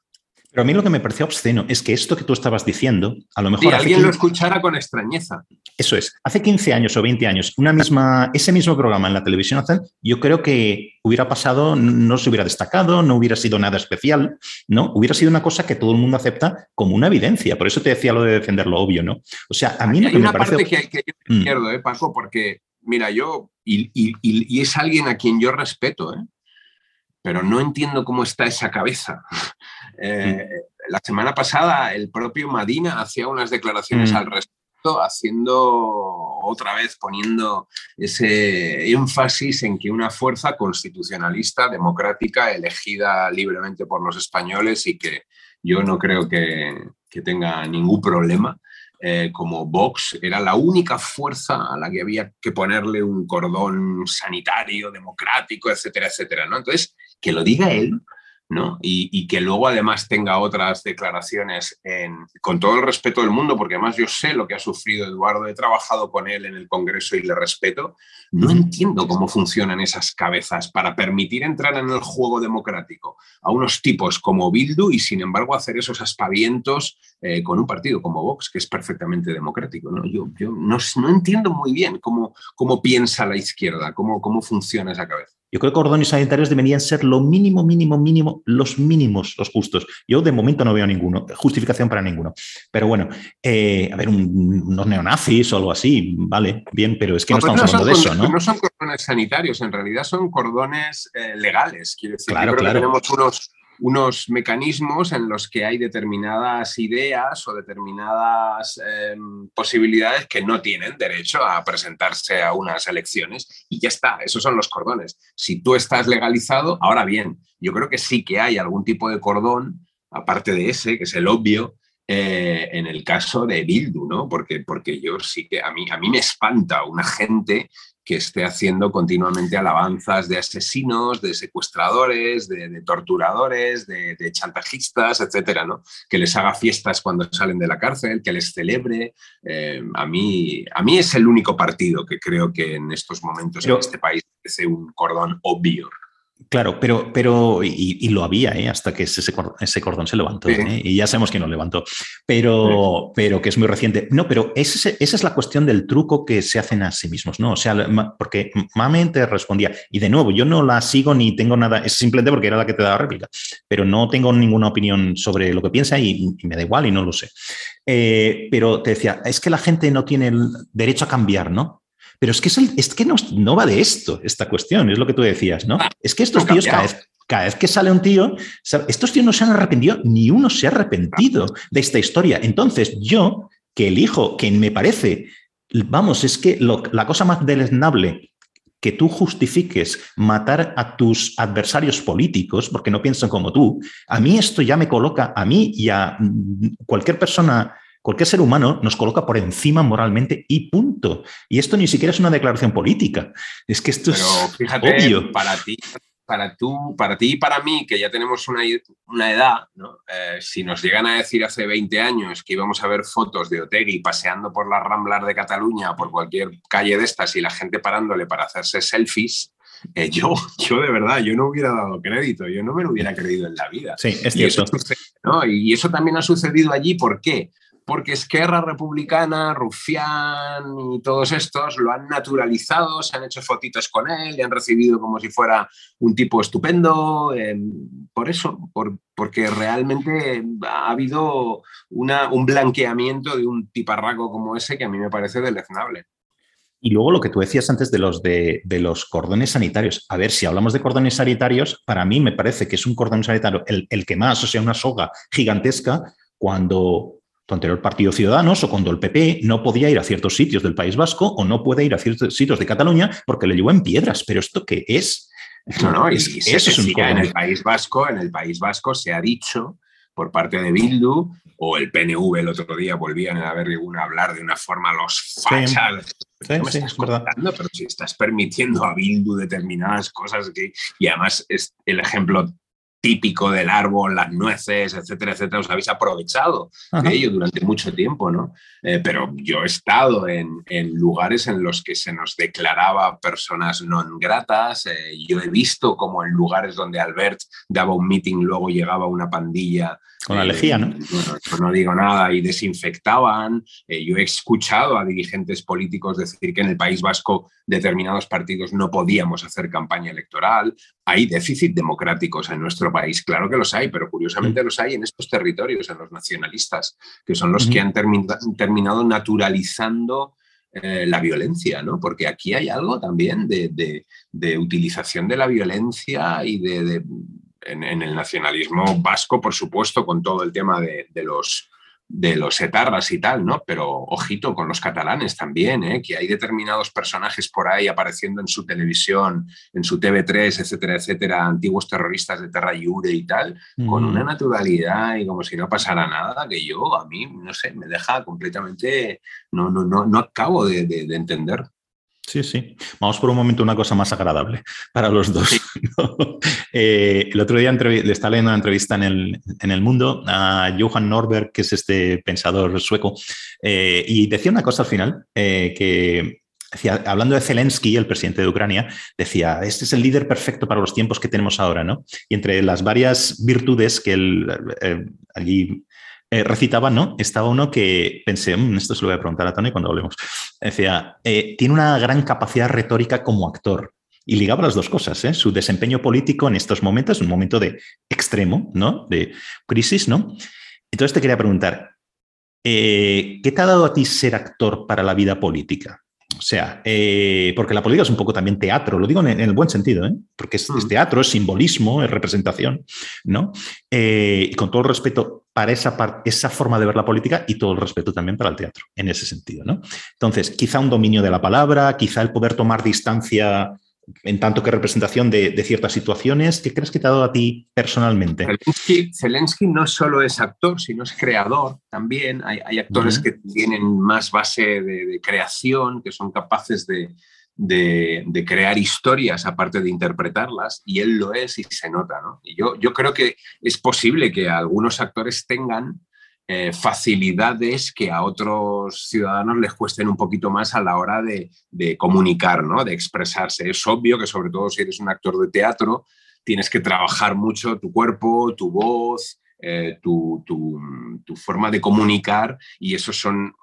Pero a mí lo que me pareció obsceno es que esto que tú estabas diciendo, a lo mejor... alguien lo escuchara con extrañeza. Eso es. Hace 15 años o 20 años, una misma, ese mismo programa en la televisión, yo creo que hubiera pasado, no se hubiera destacado, no hubiera sido nada especial, ¿no? Hubiera sido una cosa que todo el mundo acepta como una evidencia. Por eso te decía lo de defender lo obvio, ¿no? O sea, a mí lo que me parece... Parte que, que yo mm. ¿eh, Paco? Porque, mira, yo, y, y es alguien a quien yo respeto, ¿eh? Pero no entiendo cómo está esa cabeza. Eh, la semana pasada el propio Madina hacía unas declaraciones mm. al respecto, haciendo otra vez, poniendo ese énfasis en que una fuerza constitucionalista, democrática, elegida libremente por los españoles y que yo no creo que, tenga ningún problema, eh, como Vox era la única fuerza a la que había que ponerle un cordón sanitario, democrático, etcétera, etcétera. ¿no? Entonces, que lo diga él, ¿no? Y, que luego además tenga otras declaraciones con todo el respeto del mundo, porque además yo sé lo que ha sufrido Eduardo, he trabajado con él en el Congreso y le respeto, no entiendo cómo funcionan esas cabezas para permitir entrar en el juego democrático a unos tipos como Bildu y sin embargo hacer esos aspavientos eh, con un partido como Vox, que es perfectamente democrático. ¿no? Yo, yo no, entiendo muy bien cómo, cómo piensa la izquierda, cómo, cómo funciona esa cabeza. Yo creo que cordones sanitarios deberían ser lo mínimo, mínimo, mínimo, los mínimos, los justos. Yo de momento no veo ninguno, justificación para ninguno. Pero bueno, eh, a ver, unos neonazis o algo así, vale, bien, pero es que no, estamos hablando de eso, ¿no? No son cordones sanitarios, en realidad son cordones eh, legales. Quiero decir, claro, claro. tenemos unos, unos mecanismos en los que hay determinadas ideas o determinadas em, posibilidades que no tienen derecho a presentarse a unas elecciones y ya está, esos son los cordones. Si tú estás legalizado, ahora bien, yo creo que sí que hay algún tipo de cordón, aparte de ese, que es el obvio, eh, en el caso de Bildu, ¿no? Porque, porque yo sí que a mí, a mí me espanta una gente que esté haciendo continuamente alabanzas de asesinos, de secuestradores, de, torturadores, de, chantajistas, etcétera, ¿no? Que les haga fiestas cuando salen de la cárcel, que les celebre. Eh, a, mí, a mí es el único partido que creo que en estos momentos en este país es un cordón obvio. Claro, pero, pero y, lo había ¿eh? hasta que ese, ese, cordón se levantó ¿eh? y ya sabemos que no levantó, pero, pero que es muy reciente. No, pero esa es la cuestión del truco que se hacen a sí mismos, ¿no? O sea, porque Mamen te respondía, y de nuevo, yo no la sigo ni tengo nada, es simplemente porque era la que te daba réplica, pero no tengo ninguna opinión sobre lo que piensa y, me da igual y no lo sé. Eh, pero te decía, es que la gente no tiene el derecho a cambiar, ¿no? Pero es que, es, que no, no, va de esto, esta cuestión, es lo que tú decías, ¿no? Es que estos tíos cada vez, cada vez que sale un tío, estos tíos no se han arrepentido, ni uno se ha arrepentido de esta historia. Entonces, yo, que elijo, que me parece, vamos, es que la cosa más deleznable que tú justifiques matar a tus adversarios políticos porque no piensan como tú, a mí esto ya me coloca, a mí y a cualquier persona, cualquier ser humano nos coloca por encima moralmente y punto. Y esto ni siquiera es una declaración política. Es que esto es fíjate, obvio. Para ti, para, tú, para ti y para mí, que ya tenemos una, una edad, eh, si nos llegan a decir hace 20 años que íbamos a ver fotos de Otegui paseando por las Ramblas de Cataluña por cualquier calle de estas y la gente parándole para hacerse selfies, eh, yo, yo de verdad, yo no hubiera dado crédito, yo no me lo hubiera creído en la vida. Sí, es cierto. y eso también ha sucedido allí, ¿por qué? Porque Esquerra Republicana, Rufián y todos estos lo han naturalizado, se han hecho fotitos con él, le han recibido como si fuera un tipo estupendo. Em, por eso, porque realmente ha habido un blanqueamiento de un tiparraco como ese que a mí me parece deleznable. Y luego lo que tú decías antes de los, de, los cordones sanitarios. A ver, si hablamos de cordones sanitarios, para mí me parece que es un cordón sanitario el, el que más, o sea, una soga gigantesca, cuando tu anterior partido Ciudadanos o cuando el PP no podía ir a ciertos sitios del País Vasco o no puede ir a ciertos sitios de Cataluña porque le llevó en piedras. Pero ¿esto qué es? No, no, y, eso es un en el País Vasco, en el País Vasco se ha dicho por parte de Bildu o el PNV el otro día volvían a ver a hablar de una forma los fachas. Sí, sí, estás pero si estás permitiendo a Bildu determinadas cosas que, y además es el ejemplo típico del árbol, las nueces, etcétera, etcétera, os habéis aprovechado de ello durante mucho tiempo, ¿no? Eh, pero yo he estado en, lugares en los que se nos declaraba personas no gratas, eh, yo he visto como en lugares donde Albert daba un meeting, luego llegaba una pandilla con la lejía, ¿no? Pues no digo nada, y desinfectaban. Eh, yo he escuchado a dirigentes políticos decir que en el País Vasco determinados partidos no podíamos hacer campaña electoral. Hay déficit democráticos en nuestro país, claro que los hay, pero curiosamente mm. los hay en estos territorios, en los nacionalistas, que son los que han terminado naturalizando eh, la violencia, ¿no? Porque aquí hay algo también de, utilización de la violencia y de, en, el nacionalismo vasco, por supuesto, con todo el tema de, los de los etarras y tal, ¿no? Pero ojito con los catalanes también, ¿eh? que hay determinados personajes por ahí apareciendo en su televisión, en su TV3, etcétera, etcétera, antiguos terroristas de Terra Iure y tal, con una naturalidad y como si no pasara nada, que yo, a mí, no sé, me deja completamente, no, no, no, no acabo de, de entender. Sí, sí. Vamos por un momento a una cosa más agradable para los dos. Eh, el otro día le estaba leyendo una entrevista en el, en el, Mundo a Johan Norberg, que es este pensador sueco, eh, y decía una cosa al final, eh, que decía, hablando de Zelensky, el presidente de Ucrania, decía, este es el líder perfecto para los tiempos que tenemos ahora, ¿no? Y entre las varias virtudes que él allí eh, recitaba, ¿no? Estaba uno que pensé, mm, esto se lo voy a preguntar a Tony cuando hablemos. Decía, eh, tiene una gran capacidad retórica como actor. Y ligaba las dos cosas, ¿eh? su desempeño político en estos momentos, un momento de extremo, ¿no? De crisis, ¿no? Entonces te quería preguntar, ¿qué te ha dado a ti ser actor para la vida política? O sea, porque la política es un poco también teatro, lo digo en, el buen sentido, porque es, es, mm. teatro, es simbolismo, es representación, ¿no? y con todo el respeto, para esa, esa forma de ver la política y todo el respeto también para el teatro, en ese sentido. ¿no? Entonces, quizá un dominio de la palabra, quizá el poder tomar distancia en tanto que representación de, ciertas situaciones. ¿Qué crees que te ha dado a ti personalmente? Zelensky, no solo es actor, sino es creador también. Hay, actores que tienen más base de creación, que son capaces de, de, crear historias aparte de interpretarlas, y él lo es y se nota. ¿no? Y yo, yo creo que es posible que algunos actores tengan eh, facilidades que a otros ciudadanos les cuesten un poquito más a la hora de, comunicar, ¿no? de expresarse. Es obvio que sobre todo si eres un actor de teatro, tienes que trabajar mucho tu cuerpo, tu voz, eh, tu, tu, forma de comunicar y esos son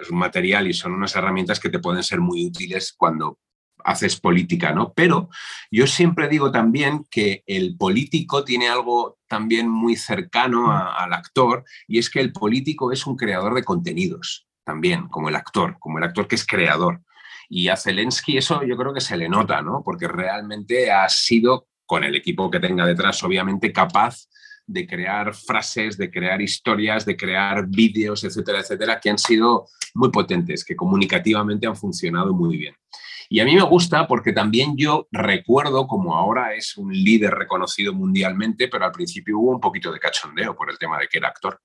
es un material y son unas herramientas que te pueden ser muy útiles cuando haces política, ¿no? Pero yo siempre digo también que el político tiene algo también muy cercano al actor y es que el político es un creador de contenidos también, como el actor, como el actor que es creador. Y a Zelensky eso yo creo que se le nota, ¿no? Porque realmente ha sido, con el equipo que tenga detrás, obviamente capaz de crear frases, de crear historias, de crear vídeos, etcétera, etcétera, que han sido muy potentes, que comunicativamente han funcionado muy bien. Y a mí me gusta porque también yo recuerdo, como ahora es un líder reconocido mundialmente, pero al principio hubo un poquito de cachondeo por el tema de que era actor.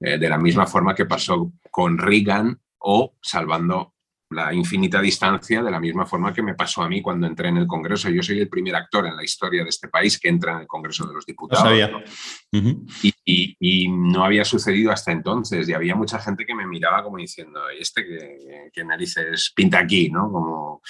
Eh, de la misma forma que pasó con Reagan o salvando la infinita distancia de la misma forma que me pasó a mí cuando entré en el Congreso. Yo soy el primer actor en la historia de este país que entra en el Congreso de los Diputados. y, no había sucedido hasta entonces y había mucha gente que me miraba como diciendo, ¿este qué, qué narices pinta aquí? ¿no? Como,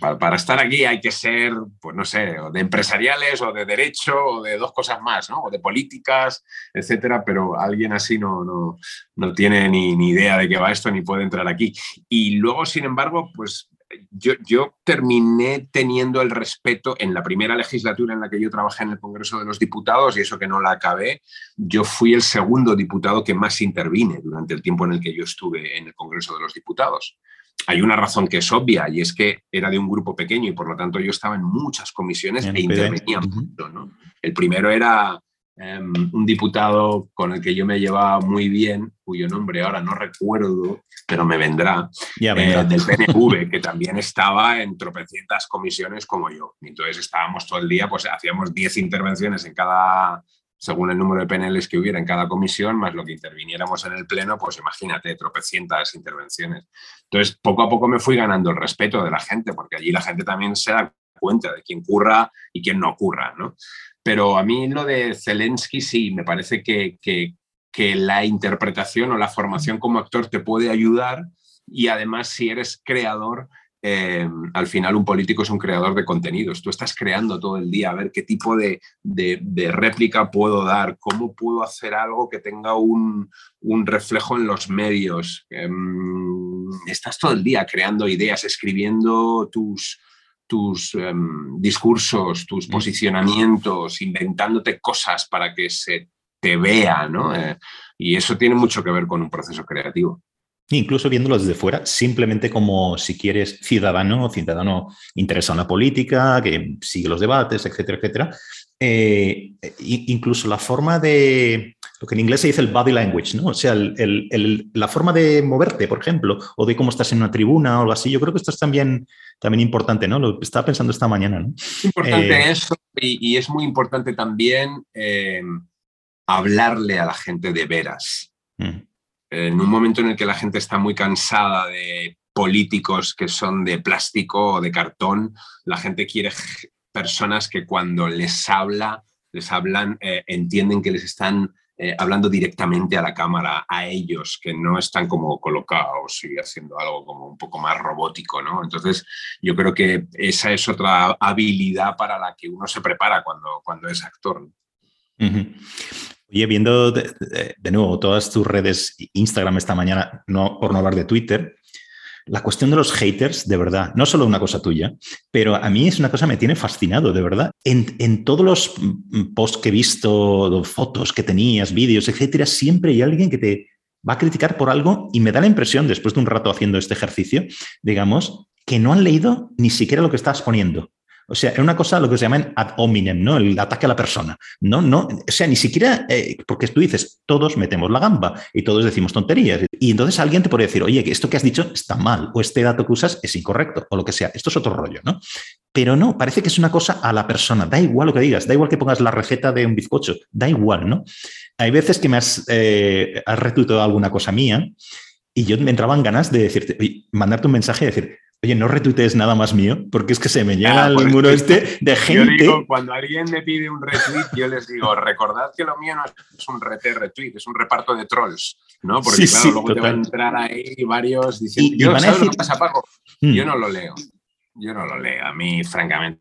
para, estar aquí hay que ser, pues no sé, de empresariales o de derecho o de dos cosas más, ¿no? O de políticas, etcétera, pero alguien así no, no, no tiene ni, ni, idea de qué va esto ni puede entrar aquí. Y luego, sin embargo, pues yo, yo, terminé teniendo el respeto en la primera legislatura en la que yo trabajé en el Congreso de los Diputados, y eso que no la acabé, yo fui el segundo diputado que más intervine durante el tiempo en el que yo estuve en el Congreso de los Diputados hay una razón que es obvia y es que era de un grupo pequeño y por lo tanto yo estaba en muchas comisiones e intervenía mucho. El primero era em, un diputado con el que yo me llevaba muy bien, cuyo nombre ahora no recuerdo, pero me vendrá, eh, del PNV, que también estaba en tropecientas comisiones como yo. entonces estábamos todo el día, pues hacíamos 10 intervenciones en cada según el número de PNLs que hubiera en cada comisión, más lo que interviniéramos en el Pleno, pues imagínate, tropecientas intervenciones. Entonces, poco a poco me fui ganando el respeto de la gente, porque allí la gente también se da cuenta de quién curra y quién no curra, ¿no? Pero a mí lo de Zelensky sí, me parece que, que la interpretación o la formación como actor te puede ayudar y además si eres creador eh, al final un político es un creador de contenidos. Tú estás creando todo el día a ver qué tipo de, réplica puedo dar, cómo puedo hacer algo que tenga un, reflejo en los medios. Em, estás todo el día creando ideas, escribiendo tus, tus em, discursos, tus posicionamientos, inventándote cosas para que se te vea, ¿no? Eh, y eso tiene mucho que ver con un proceso creativo. Incluso viéndolo desde fuera, simplemente como si quieres ciudadano, ciudadano interesado en la política, que sigue los debates, etcétera, etcétera. Eh, incluso la forma de, lo que en inglés se dice el body language, ¿no? O sea, la forma de moverte, por ejemplo, o de cómo estás en una tribuna o algo así. Yo creo que esto es también, también importante, ¿no? Lo estaba pensando esta mañana, ¿no? Importante eh, eso y, es muy importante también eh, hablarle a la gente de veras. Mm en un momento en el que la gente está muy cansada de políticos que son de plástico o de cartón, la gente quiere personas que cuando les habla, les hablan, eh, entienden que les están eh, hablando directamente a la cámara, a ellos, que no están como colocados y haciendo algo como un poco más robótico, ¿no? Entonces, yo creo que esa es otra habilidad para la que uno se prepara cuando, cuando es actor. Oye, viendo de, nuevo todas tus redes, Instagram esta mañana, no, por no hablar de Twitter, la cuestión de los haters, de verdad, no solo una cosa tuya, pero a mí es una cosa que me tiene fascinado, de verdad. En, todos los mm, posts que he visto, fotos que tenías, vídeos, etcétera, siempre hay alguien que te va a criticar por algo y me da la impresión, después de un rato haciendo este ejercicio, digamos, que no han leído ni siquiera lo que estás poniendo. O sea, es una cosa lo que se llama ad hominem, ¿no? El ataque a la persona. No, no, o sea, ni siquiera, eh, porque tú dices, todos metemos la gamba y todos decimos tonterías. Y entonces alguien te puede decir, oye, que esto que has dicho está mal, o este dato que usas es incorrecto, o lo que sea. Esto es otro rollo, ¿no? Pero no, parece que es una cosa a la persona. Da igual lo que digas, da igual que pongas la receta de un bizcocho, da igual, ¿no? Hay veces que me has, eh, alguna cosa mía y yo me entraban ganas de decirte, mandarte un mensaje y decir, Oye, no retuitees nada más mío, porque es que se me llega el muro este de gente. Yo digo, cuando alguien me pide un retweet, yo les digo, recordad que lo mío no es un rete retweet, es un reparto de trolls, ¿no? Porque claro, luego te van a entrar ahí varios diciendo, yo, ¿sabes lo que pasa, Paco? Mm. Yo no lo leo. Yo no lo leo. A mí, francamente,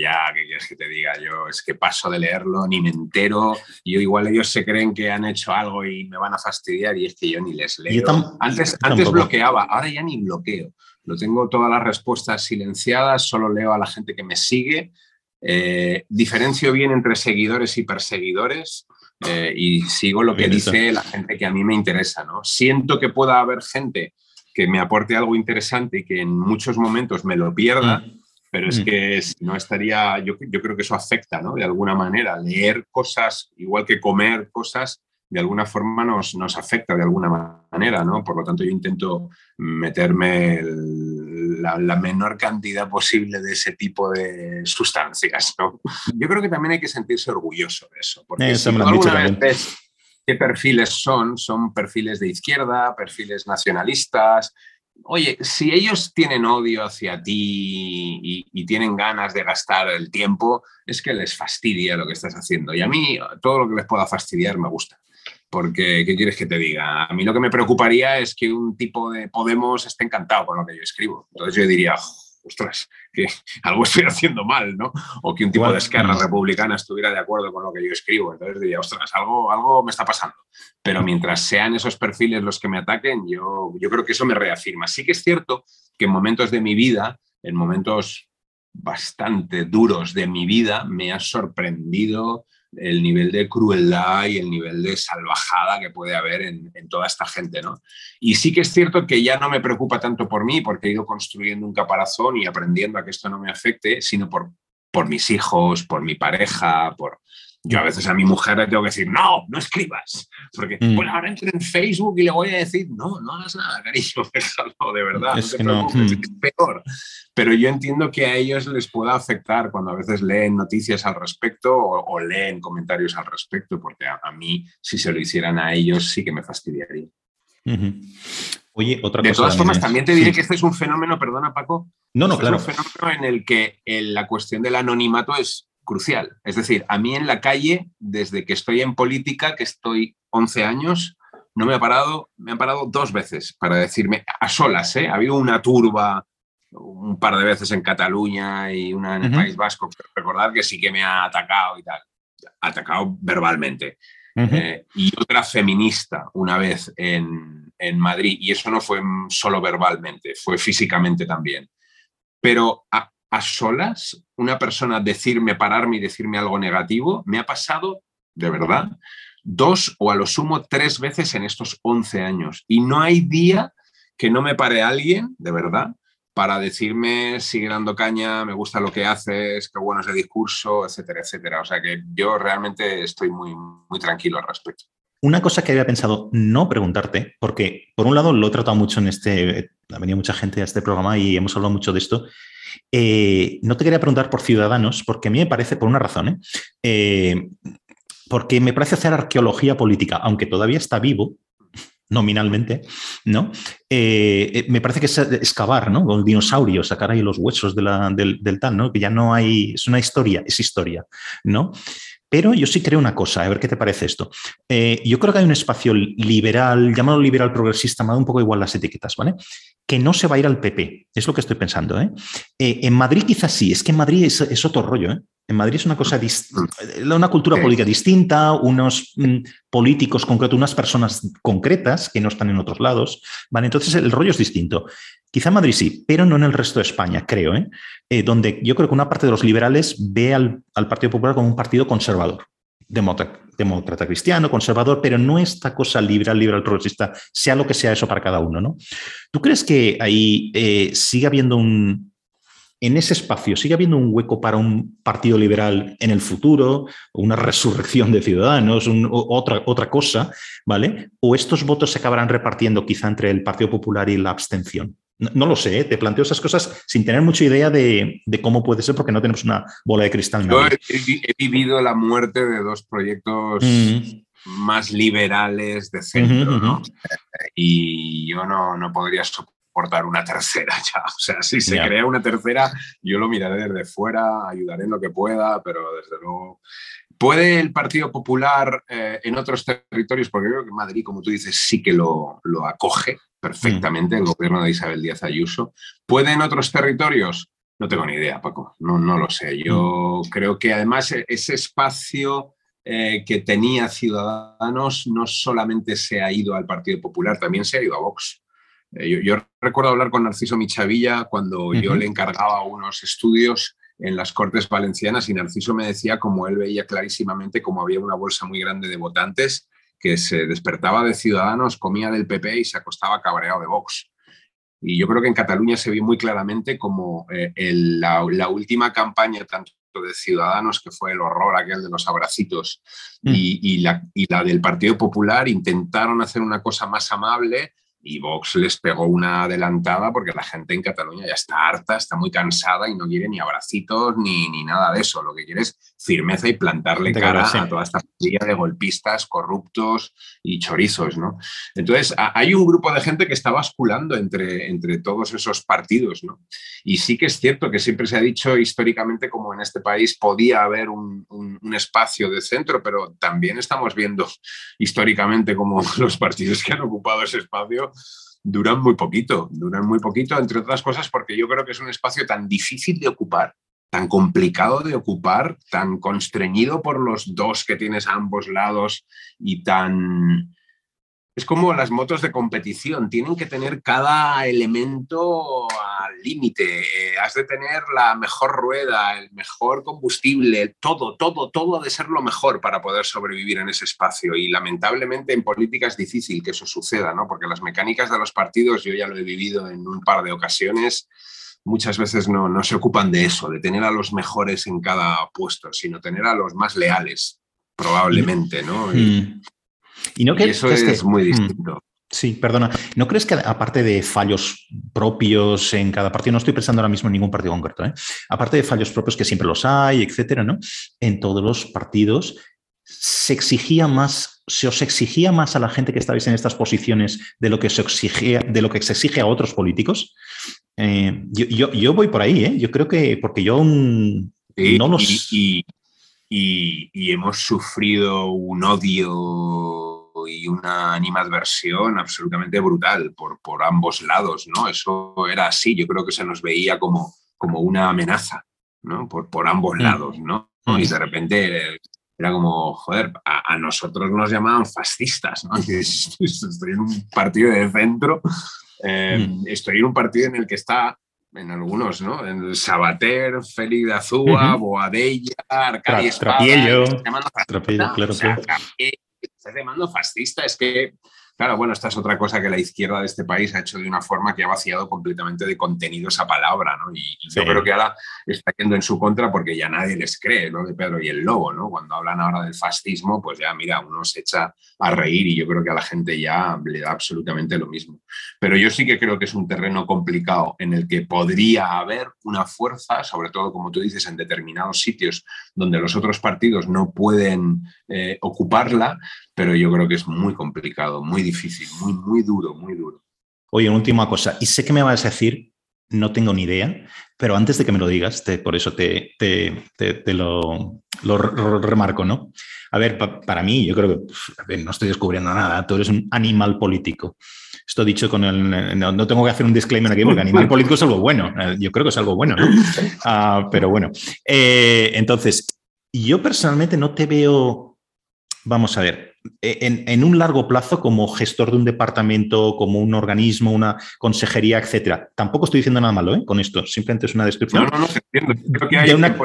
ya, ¿qué quieres que te diga? Yo es que paso de leerlo, ni me entero. Yo igual ellos se creen que han hecho algo y me van a fastidiar y es que yo ni les leo. antes, antes bloqueaba, ahora ya ni bloqueo. Lo tengo todas las respuestas silenciadas, solo leo a la gente que me sigue. Eh, diferencio bien entre seguidores y perseguidores eh, y sigo lo que dice la gente que a mí me interesa. ¿no? Siento que pueda haber gente que me aporte algo interesante y que en muchos momentos me lo pierda. Mm. Pero es mm. que no estaría, yo, yo, creo que eso afecta, ¿no? De alguna manera, leer cosas, igual que comer cosas, de alguna forma nos, nos afecta de alguna manera, ¿no? Por lo tanto, yo intento meterme la, menor cantidad posible de ese tipo de sustancias, ¿no? Yo creo que también hay que sentirse orgulloso de eso, porque eso si alguna vez qué perfiles son, son perfiles de izquierda, perfiles nacionalistas, oye, si ellos tienen odio hacia ti y, tienen ganas de gastar el tiempo, es que les fastidia lo que estás haciendo. Y a mí todo lo que les pueda fastidiar me gusta. Porque, ¿qué quieres que te diga? A mí lo que me preocuparía es que un tipo de Podemos esté encantado con lo que yo escribo. Entonces yo diría, ostras, que algo estoy haciendo mal, ¿no? O que un tipo de esquerra republicana estuviera de acuerdo con lo que yo escribo. Entonces diría, ostras, algo, algo me está pasando. Pero mientras sean esos perfiles los que me ataquen, yo, yo creo que eso me reafirma. Sí que es cierto que en momentos de mi vida, en momentos bastante duros de mi vida, me ha sorprendido el nivel de crueldad y el nivel de salvajada que puede haber en, toda esta gente, ¿no? Y sí que es cierto que ya no me preocupa tanto por mí, porque he ido construyendo un caparazón y aprendiendo a que esto no me afecte, sino por, por mis hijos, por mi pareja, por, yo a veces a mi mujer le tengo que decir, no, no escribas. Porque, mm. bueno, ahora entro en Facebook y le voy a decir, no, no hagas nada, cariño, déjalo, de verdad. Es, no mm. es peor. Pero yo entiendo que a ellos les pueda afectar cuando a veces leen noticias al respecto o, leen comentarios al respecto, porque a, mí, si se lo hicieran a ellos, sí que me fastidiaría. Oye, otra de todas formas, también te diré que este es un fenómeno, perdona Paco, no, no, claro. es un fenómeno en el que la cuestión del anonimato es crucial. Es decir, a mí en la calle, desde que estoy en política, que estoy 11 años, no me ha parado, me han parado dos veces para decirme, a solas, ¿eh? Ha habido una turba un par de veces en Cataluña y una en el País Vasco, recordar que sí que me ha atacado y tal, atacado verbalmente. Eh, y otra feminista una vez en, en, Madrid, y eso no fue solo verbalmente, fue físicamente también. Pero a, a solas una persona decirme, pararme y decirme algo negativo, me ha pasado, de verdad, dos o a lo sumo tres veces en estos 11 años. Y no hay día que no me pare alguien, de verdad, para decirme, sigue dando caña, me gusta lo que haces, qué bueno es el discurso, etcétera, etcétera. O sea que yo realmente estoy muy, muy tranquilo al respecto. Una cosa que había pensado no preguntarte, porque por un lado lo he tratado mucho en este, ha venido mucha gente a este programa y hemos hablado mucho de esto, eh, no te quería preguntar por ciudadanos, porque a mí me parece, por una razón, ¿eh? Eh, porque me parece hacer arqueología política, aunque todavía está vivo, nominalmente, ¿no? me parece que es excavar, ¿no? Con el dinosaurio, sacar ahí los huesos del, del, tal, ¿no? Que ya no hay, es una historia, es historia, ¿no? Pero yo sí creo una cosa, a ver qué te parece esto. Eh, yo creo que hay un espacio liberal, llamado liberal progresista, me da un poco igual las etiquetas, ¿vale? Que no se va a ir al PP, es lo que estoy pensando. ¿eh? eh en Madrid quizás sí, es que en Madrid es, otro rollo. ¿eh? En Madrid es una cosa, una cultura política distinta, unos mm, políticos concretos, unas personas concretas que no están en otros lados. ¿vale? Entonces el rollo es distinto. Quizá Madrid sí, pero no en el resto de España, creo, ¿eh? Eh, donde yo creo que una parte de los liberales ve al, Partido Popular como un partido conservador, demócrata, cristiano, conservador, pero no esta cosa liberal, liberal progresista, sea lo que sea eso para cada uno, ¿no? ¿Tú crees que ahí eh, sigue habiendo un, en ese espacio, sigue habiendo un hueco para un partido liberal en el futuro, una resurrección de ciudadanos, otra, otra cosa, ¿vale? ¿O estos votos se acabarán repartiendo quizá entre el Partido Popular y la abstención? No, lo sé, ¿eh? te planteo esas cosas sin tener mucha idea de, cómo puede ser porque no tenemos una bola de cristal. Yo he, vivido la muerte de dos proyectos mm. más liberales de centro, Y yo no, no, podría soportar una tercera ya. O sea, si se crea una tercera, yo lo miraré desde fuera, ayudaré en lo que pueda, pero desde luego... ¿Puede el Partido Popular eh, en otros territorios, porque creo que Madrid, como tú dices, sí que lo, lo acoge, perfectamente el gobierno de Isabel Díaz Ayuso. ¿Puede en otros territorios? No tengo ni idea, Paco, no, no lo sé. Yo mm. creo que además e-, ese espacio eh, que tenía Ciudadanos no solamente se ha ido al Partido Popular, también se ha ido a Vox. Eh, yo, recuerdo hablar con Narciso Michavilla cuando yo le encargaba unos estudios en las Cortes Valencianas y Narciso me decía como él veía clarísimamente como había una bolsa muy grande de votantes que se despertaba de Ciudadanos, comía del PP y se acostaba cabreado de Vox. Y yo creo que en Cataluña se vio muy claramente como eh, la, última campaña tanto de Ciudadanos, que fue el horror aquel de los abracitos, mm. y, la, y la del Partido Popular intentaron hacer una cosa más amable y Vox les pegó una adelantada porque la gente en Cataluña ya está harta, está muy cansada y no quiere ni abracitos ni, ni nada de eso. Lo que quiere es firmeza y plantarle cara a toda esta familia de golpistas, corruptos y chorizos. ¿no? Entonces, hay un grupo de gente que está basculando entre, entre todos esos partidos. ¿no? Y sí que es cierto que siempre se ha dicho históricamente como en este país podía haber un, un espacio de centro, pero también estamos viendo históricamente como los partidos que han ocupado ese espacio duran muy poquito, duran muy poquito, entre otras cosas porque yo creo que es un espacio tan difícil de ocupar, tan complicado de ocupar, tan constreñido por los dos que tienes a ambos lados y tan es como las motos de competición, tienen que tener cada elemento al límite. Eh, has de tener la mejor rueda, el mejor combustible, todo, todo, todo de ser lo mejor para poder sobrevivir en ese espacio. Y lamentablemente en política es difícil que eso suceda, ¿no? Porque las mecánicas de los partidos, yo ya lo he vivido en un par de ocasiones, muchas veces no, no se ocupan de eso, de tener a los mejores en cada puesto, sino tener a los más leales, probablemente, ¿no? Mm. Y, no que, eso es muy mm, distinto. Sí, perdona. ¿No crees que aparte de fallos propios en cada partido, no estoy pensando ahora mismo en ningún partido concreto, ¿eh? aparte de fallos propios que siempre los hay, etcétera, ¿no? En todos los partidos se exigía más, se os exigía más a la gente que estabais en estas posiciones de lo que se exigía, de lo que se exige a otros políticos. Eh, yo, voy por ahí, ¿eh? Yo creo que porque yo no los. y hemos sufrido un odio y una animadversión absolutamente brutal por, por ambos lados, ¿no? Eso era así, yo creo que se nos veía como, como una amenaza, ¿no? Por, por ambos mm. lados, ¿no? Mm. Y de repente era como, joder, a, nosotros nos llamaban fascistas, ¿no? Estoy en un partido de centro, em, mm. estoy en un partido en el que está en algunos, ¿no? En Sabater, Félix de Azúa, Boadella, Arcadia Espada, claro, claro estás llamando fascista, es que Claro, bueno, esta es otra cosa que la izquierda de este país ha hecho de una forma que ha vaciado completamente de contenido esa palabra, ¿no? Y, yo creo que ahora está yendo en su contra porque ya nadie les cree, ¿no? De Pedro y el Lobo, ¿no? Cuando hablan ahora del fascismo, pues ya, mira, uno se echa a reír y yo creo que a la gente ya le da absolutamente lo mismo. Pero yo sí que creo que es un terreno complicado en el que podría haber una fuerza, sobre todo, como tú dices, en determinados sitios donde los otros partidos no pueden eh, ocuparla, pero yo creo que es muy complicado, muy difícil, muy, muy duro, muy duro. Oye, una última cosa, y sé que me vas a decir, no tengo ni idea, pero antes de que me lo digas, por eso te, te, lo, remarco, ¿no? A ver, para mí, yo creo que no estoy descubriendo nada, tú eres un animal político. Esto dicho con el. No, tengo que hacer un disclaimer aquí porque animal político es algo bueno. Eh, yo creo que es algo bueno, ¿no? Ah, pero bueno. Eh, entonces, yo personalmente no te veo. Vamos a ver, e, en, un largo plazo como gestor de un departamento, como un organismo, una consejería, etcétera. Tampoco estoy diciendo nada malo ¿eh? con esto, simplemente es una descripción. No, no, no, entiendo.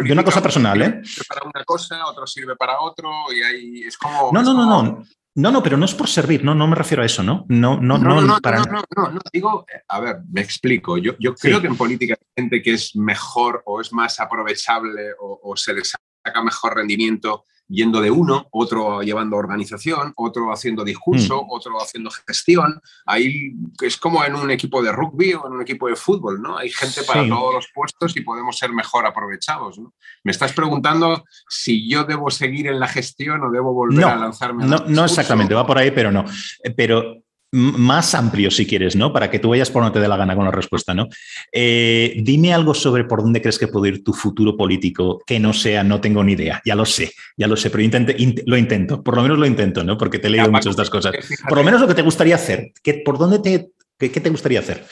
de, una, cosa personal. ¿eh? Para una cosa, otro sirve para otro y ahí es como. No, no, no, no. No, no, pero no es por servir, no, no me refiero a eso, ¿no? No, no, no, no, no, no, no, digo, a ver, me explico. Yo, yo creo que en política hay gente que es mejor o es más aprovechable o, o se les saca mejor rendimiento yendo de uno, otro llevando organización, otro haciendo discurso, mm. otro haciendo gestión. Ahí es como en un equipo de rugby o en un equipo de fútbol, ¿no? Hay gente para todos los puestos y podemos ser mejor aprovechados. ¿no? Me estás preguntando si yo debo seguir en la gestión o debo volver a lanzarme. No, no exactamente, va por ahí, pero no. Eh, pero más amplio, si quieres, ¿no? Para que tú vayas por no te dé la gana con la respuesta, ¿no? Eh, dime algo sobre por dónde crees que puede ir tu futuro político, que no sea, no tengo ni idea, ya lo sé, ya lo sé, pero lo intento, por lo menos lo intento, ¿no? Porque te he leído muchas de estas cosas. Por lo menos lo que te gustaría hacer, ¿por dónde te, qué, te gustaría hacer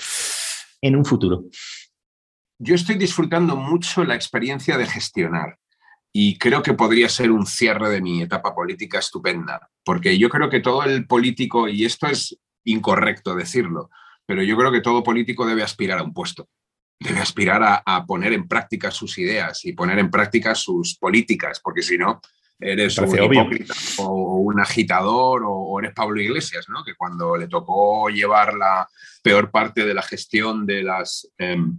en un futuro? Yo estoy disfrutando mucho la experiencia de gestionar y creo que podría ser un cierre de mi etapa política estupenda, porque yo creo que todo el político, y esto es incorrecto decirlo, pero yo creo que todo político debe aspirar a un puesto, debe aspirar a, poner en práctica sus ideas y poner en práctica sus políticas, porque si no, eres un hipócrita o un agitador o, eres Pablo Iglesias, ¿no? que cuando le tocó llevar la peor parte de la gestión de las em,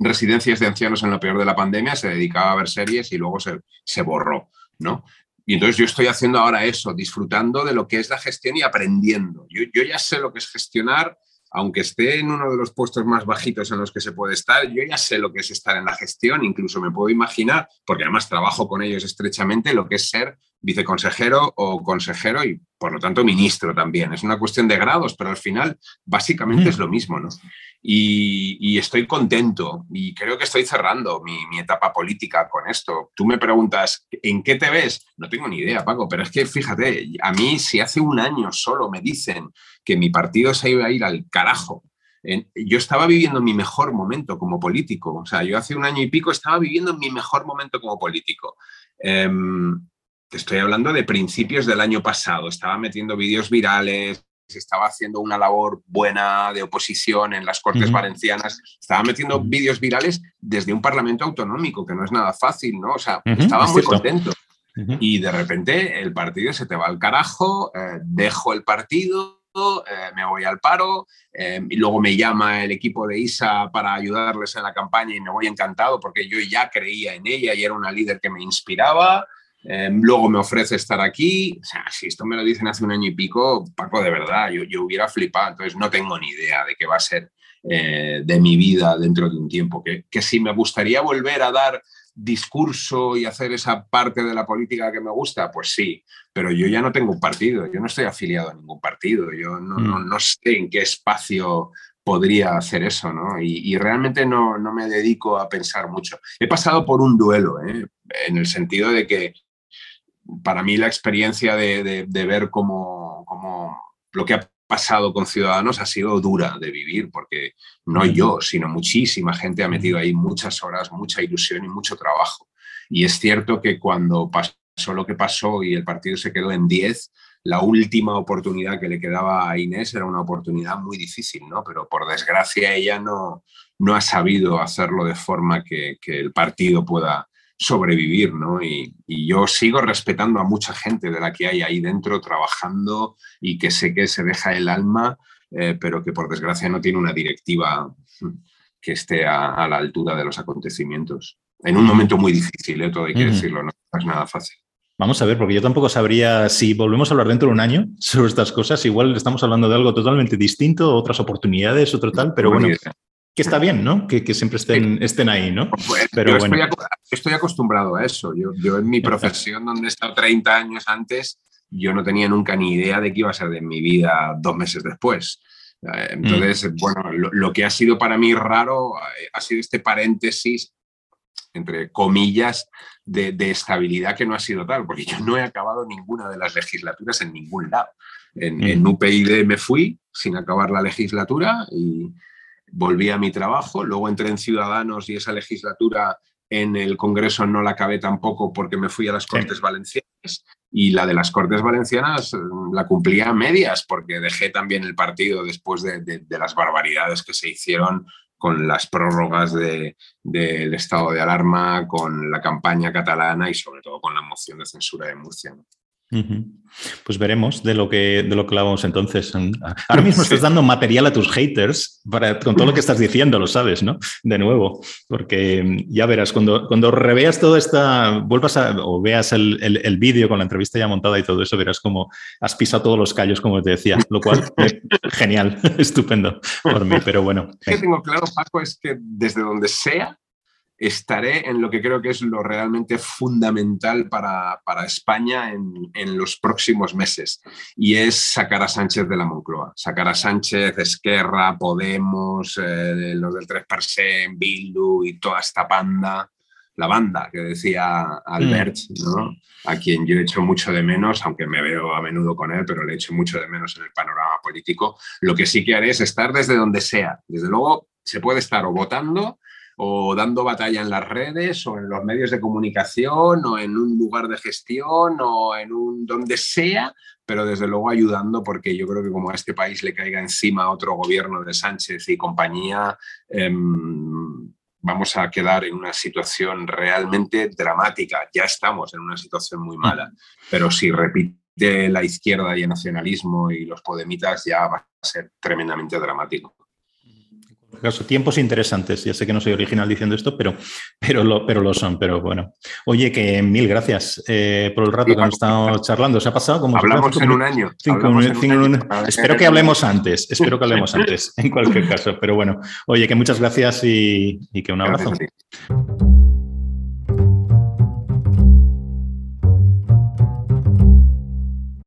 residencias de ancianos en lo peor de la pandemia, se dedicaba a ver series y luego se, se borró. ¿no? Y entonces yo estoy haciendo ahora eso, disfrutando de lo que es la gestión y aprendiendo. Yo, yo ya sé lo que es gestionar aunque esté en uno de los puestos más bajitos en los que se puede estar, yo ya sé lo que es estar en la gestión, incluso me puedo imaginar, porque además trabajo con ellos estrechamente, lo que es ser viceconsejero o consejero y por lo tanto ministro también. Es una cuestión de grados, pero al final básicamente es lo mismo, ¿no? Y, estoy contento y creo que estoy cerrando mi, etapa política con esto. Tú me preguntas, ¿en qué te ves? No tengo ni idea, Paco, pero es que fíjate, a mí si hace un año solo me dicen que mi partido se iba a ir al carajo, yo estaba viviendo mi mejor momento como político. O sea, yo hace un año y pico estaba viviendo mi mejor momento como político. Em, te estoy hablando de principios del año pasado. Estaba metiendo vídeos virales, estaba haciendo una labor buena de oposición en las Cortes Valencianas, estaba metiendo vídeos virales desde un Parlamento autonómico, que no es nada fácil, ¿no? O sea, estaba muy contento. Y de repente el partido se te va al carajo, eh, dejo el partido, eh, me voy al paro eh, y luego me llama el equipo de ISA para ayudarles en la campaña y me voy encantado porque yo ya creía en ella y era una líder que me inspiraba. Eh, luego me ofrece estar aquí. O sea, si esto me lo dicen hace un año y pico, Paco, de verdad, yo, yo hubiera flipado. Entonces no tengo ni idea de qué va a ser de mi vida dentro de un tiempo. Que, que si me gustaría volver a dar discurso y hacer esa parte de la política que me gusta, pues sí, pero yo ya no tengo un partido, yo no estoy afiliado a ningún partido, yo no, mm. sé en qué espacio podría hacer eso, ¿no? Y, realmente no, me dedico a pensar mucho. He pasado por un duelo, ¿eh? en el sentido de que para mí la experiencia de, ver cómo, cómo, lo que ha pasado con Ciudadanos ha sido dura de vivir, porque no yo, sino muchísima gente ha metido ahí muchas horas, mucha ilusión y mucho trabajo. Y es cierto que cuando pasó lo que pasó y el partido se quedó en 10, la última oportunidad que le quedaba a Inés era una oportunidad muy difícil, ¿no? Pero por desgracia ella no, no ha sabido hacerlo de forma que, que el partido pueda, sobrevivir, ¿no? Y, yo sigo respetando a mucha gente de la que hay ahí dentro trabajando y que sé que se deja el alma, eh, pero que por desgracia no tiene una directiva que esté a, la altura de los acontecimientos. En un momento muy difícil, ¿eh? todo hay que decirlo, no es nada fácil. Vamos a ver, porque yo tampoco sabría si volvemos a hablar dentro de un año sobre estas cosas. Igual estamos hablando de algo totalmente distinto, otras oportunidades, otro tal, pero bueno, que está bien, ¿no? Que, siempre estén, estén ahí, ¿no? Pues, Pero yo estoy, acostumbrado a eso. Yo, yo en mi profesión, donde he estado 30 años antes, yo no tenía nunca ni idea de qué iba a ser de mi vida dos meses después. Eh, entonces, mm. bueno, lo, que ha sido para mí raro eh, ha sido este paréntesis, entre comillas, de, estabilidad que no ha sido tal, porque yo no he acabado ninguna de las legislaturas en ningún lado. En, mm. en UPyD me fui sin acabar la legislatura y, volví a mi trabajo, luego entré en Ciudadanos y esa legislatura en el Congreso no la acabé tampoco porque me fui a las Cortes Valencianas y la de las Cortes Valencianas mm, la cumplía a medias porque dejé también el partido después de, las barbaridades que se hicieron con las prórrogas del estado de alarma, con la campaña catalana y sobre todo con la moción de censura de Murcia. Pues veremos de lo que de lo que hablamos entonces. Ahora mismo estás dando material a tus haters para, con todo lo que estás diciendo, lo sabes, ¿no? De nuevo, porque ya verás, cuando, cuando reveas toda esta, vuelvas a, o veas el, el, vídeo con la entrevista ya montada y todo eso, verás como has pisado todos los callos, como te decía, lo cual, genial, estupendo por mí, pero bueno. Lo que tengo claro, Paco, es que desde donde sea, estaré en lo que creo que es lo realmente fundamental para, España en, los próximos meses, y es sacar a Sánchez de la Moncloa, sacar a Sánchez, Esquerra, Podemos, eh, los del 3%, Bildu y toda esta banda, la banda que decía Albert, mm. a quien yo he hecho mucho de menos, aunque me veo a menudo con él, pero le he hecho mucho de menos en el panorama político. Lo que sí que haré es estar desde donde sea. Desde luego, se puede estar o votando o dando batalla en las redes o en los medios de comunicación o en un lugar de gestión o en un donde sea, pero desde luego ayudando porque yo creo que como a este país le caiga encima otro gobierno de Sánchez y compañía, em, vamos a quedar en una situación realmente dramática. Ya estamos en una situación muy mala, pero si repite la izquierda y el nacionalismo y los podemitas, ya va a ser tremendamente dramático caso, tiempos interesantes. Ya sé que no soy original diciendo esto, pero, pero, lo, pero lo son. Pero bueno. Oye, que mil gracias eh, por el rato que hemos estado charlando. ¿Se ha pasado? Como hablamos en un año. espero que hablemos antes. Espero que hablemos antes, en cualquier caso. Pero bueno, oye, que muchas gracias y, que un abrazo.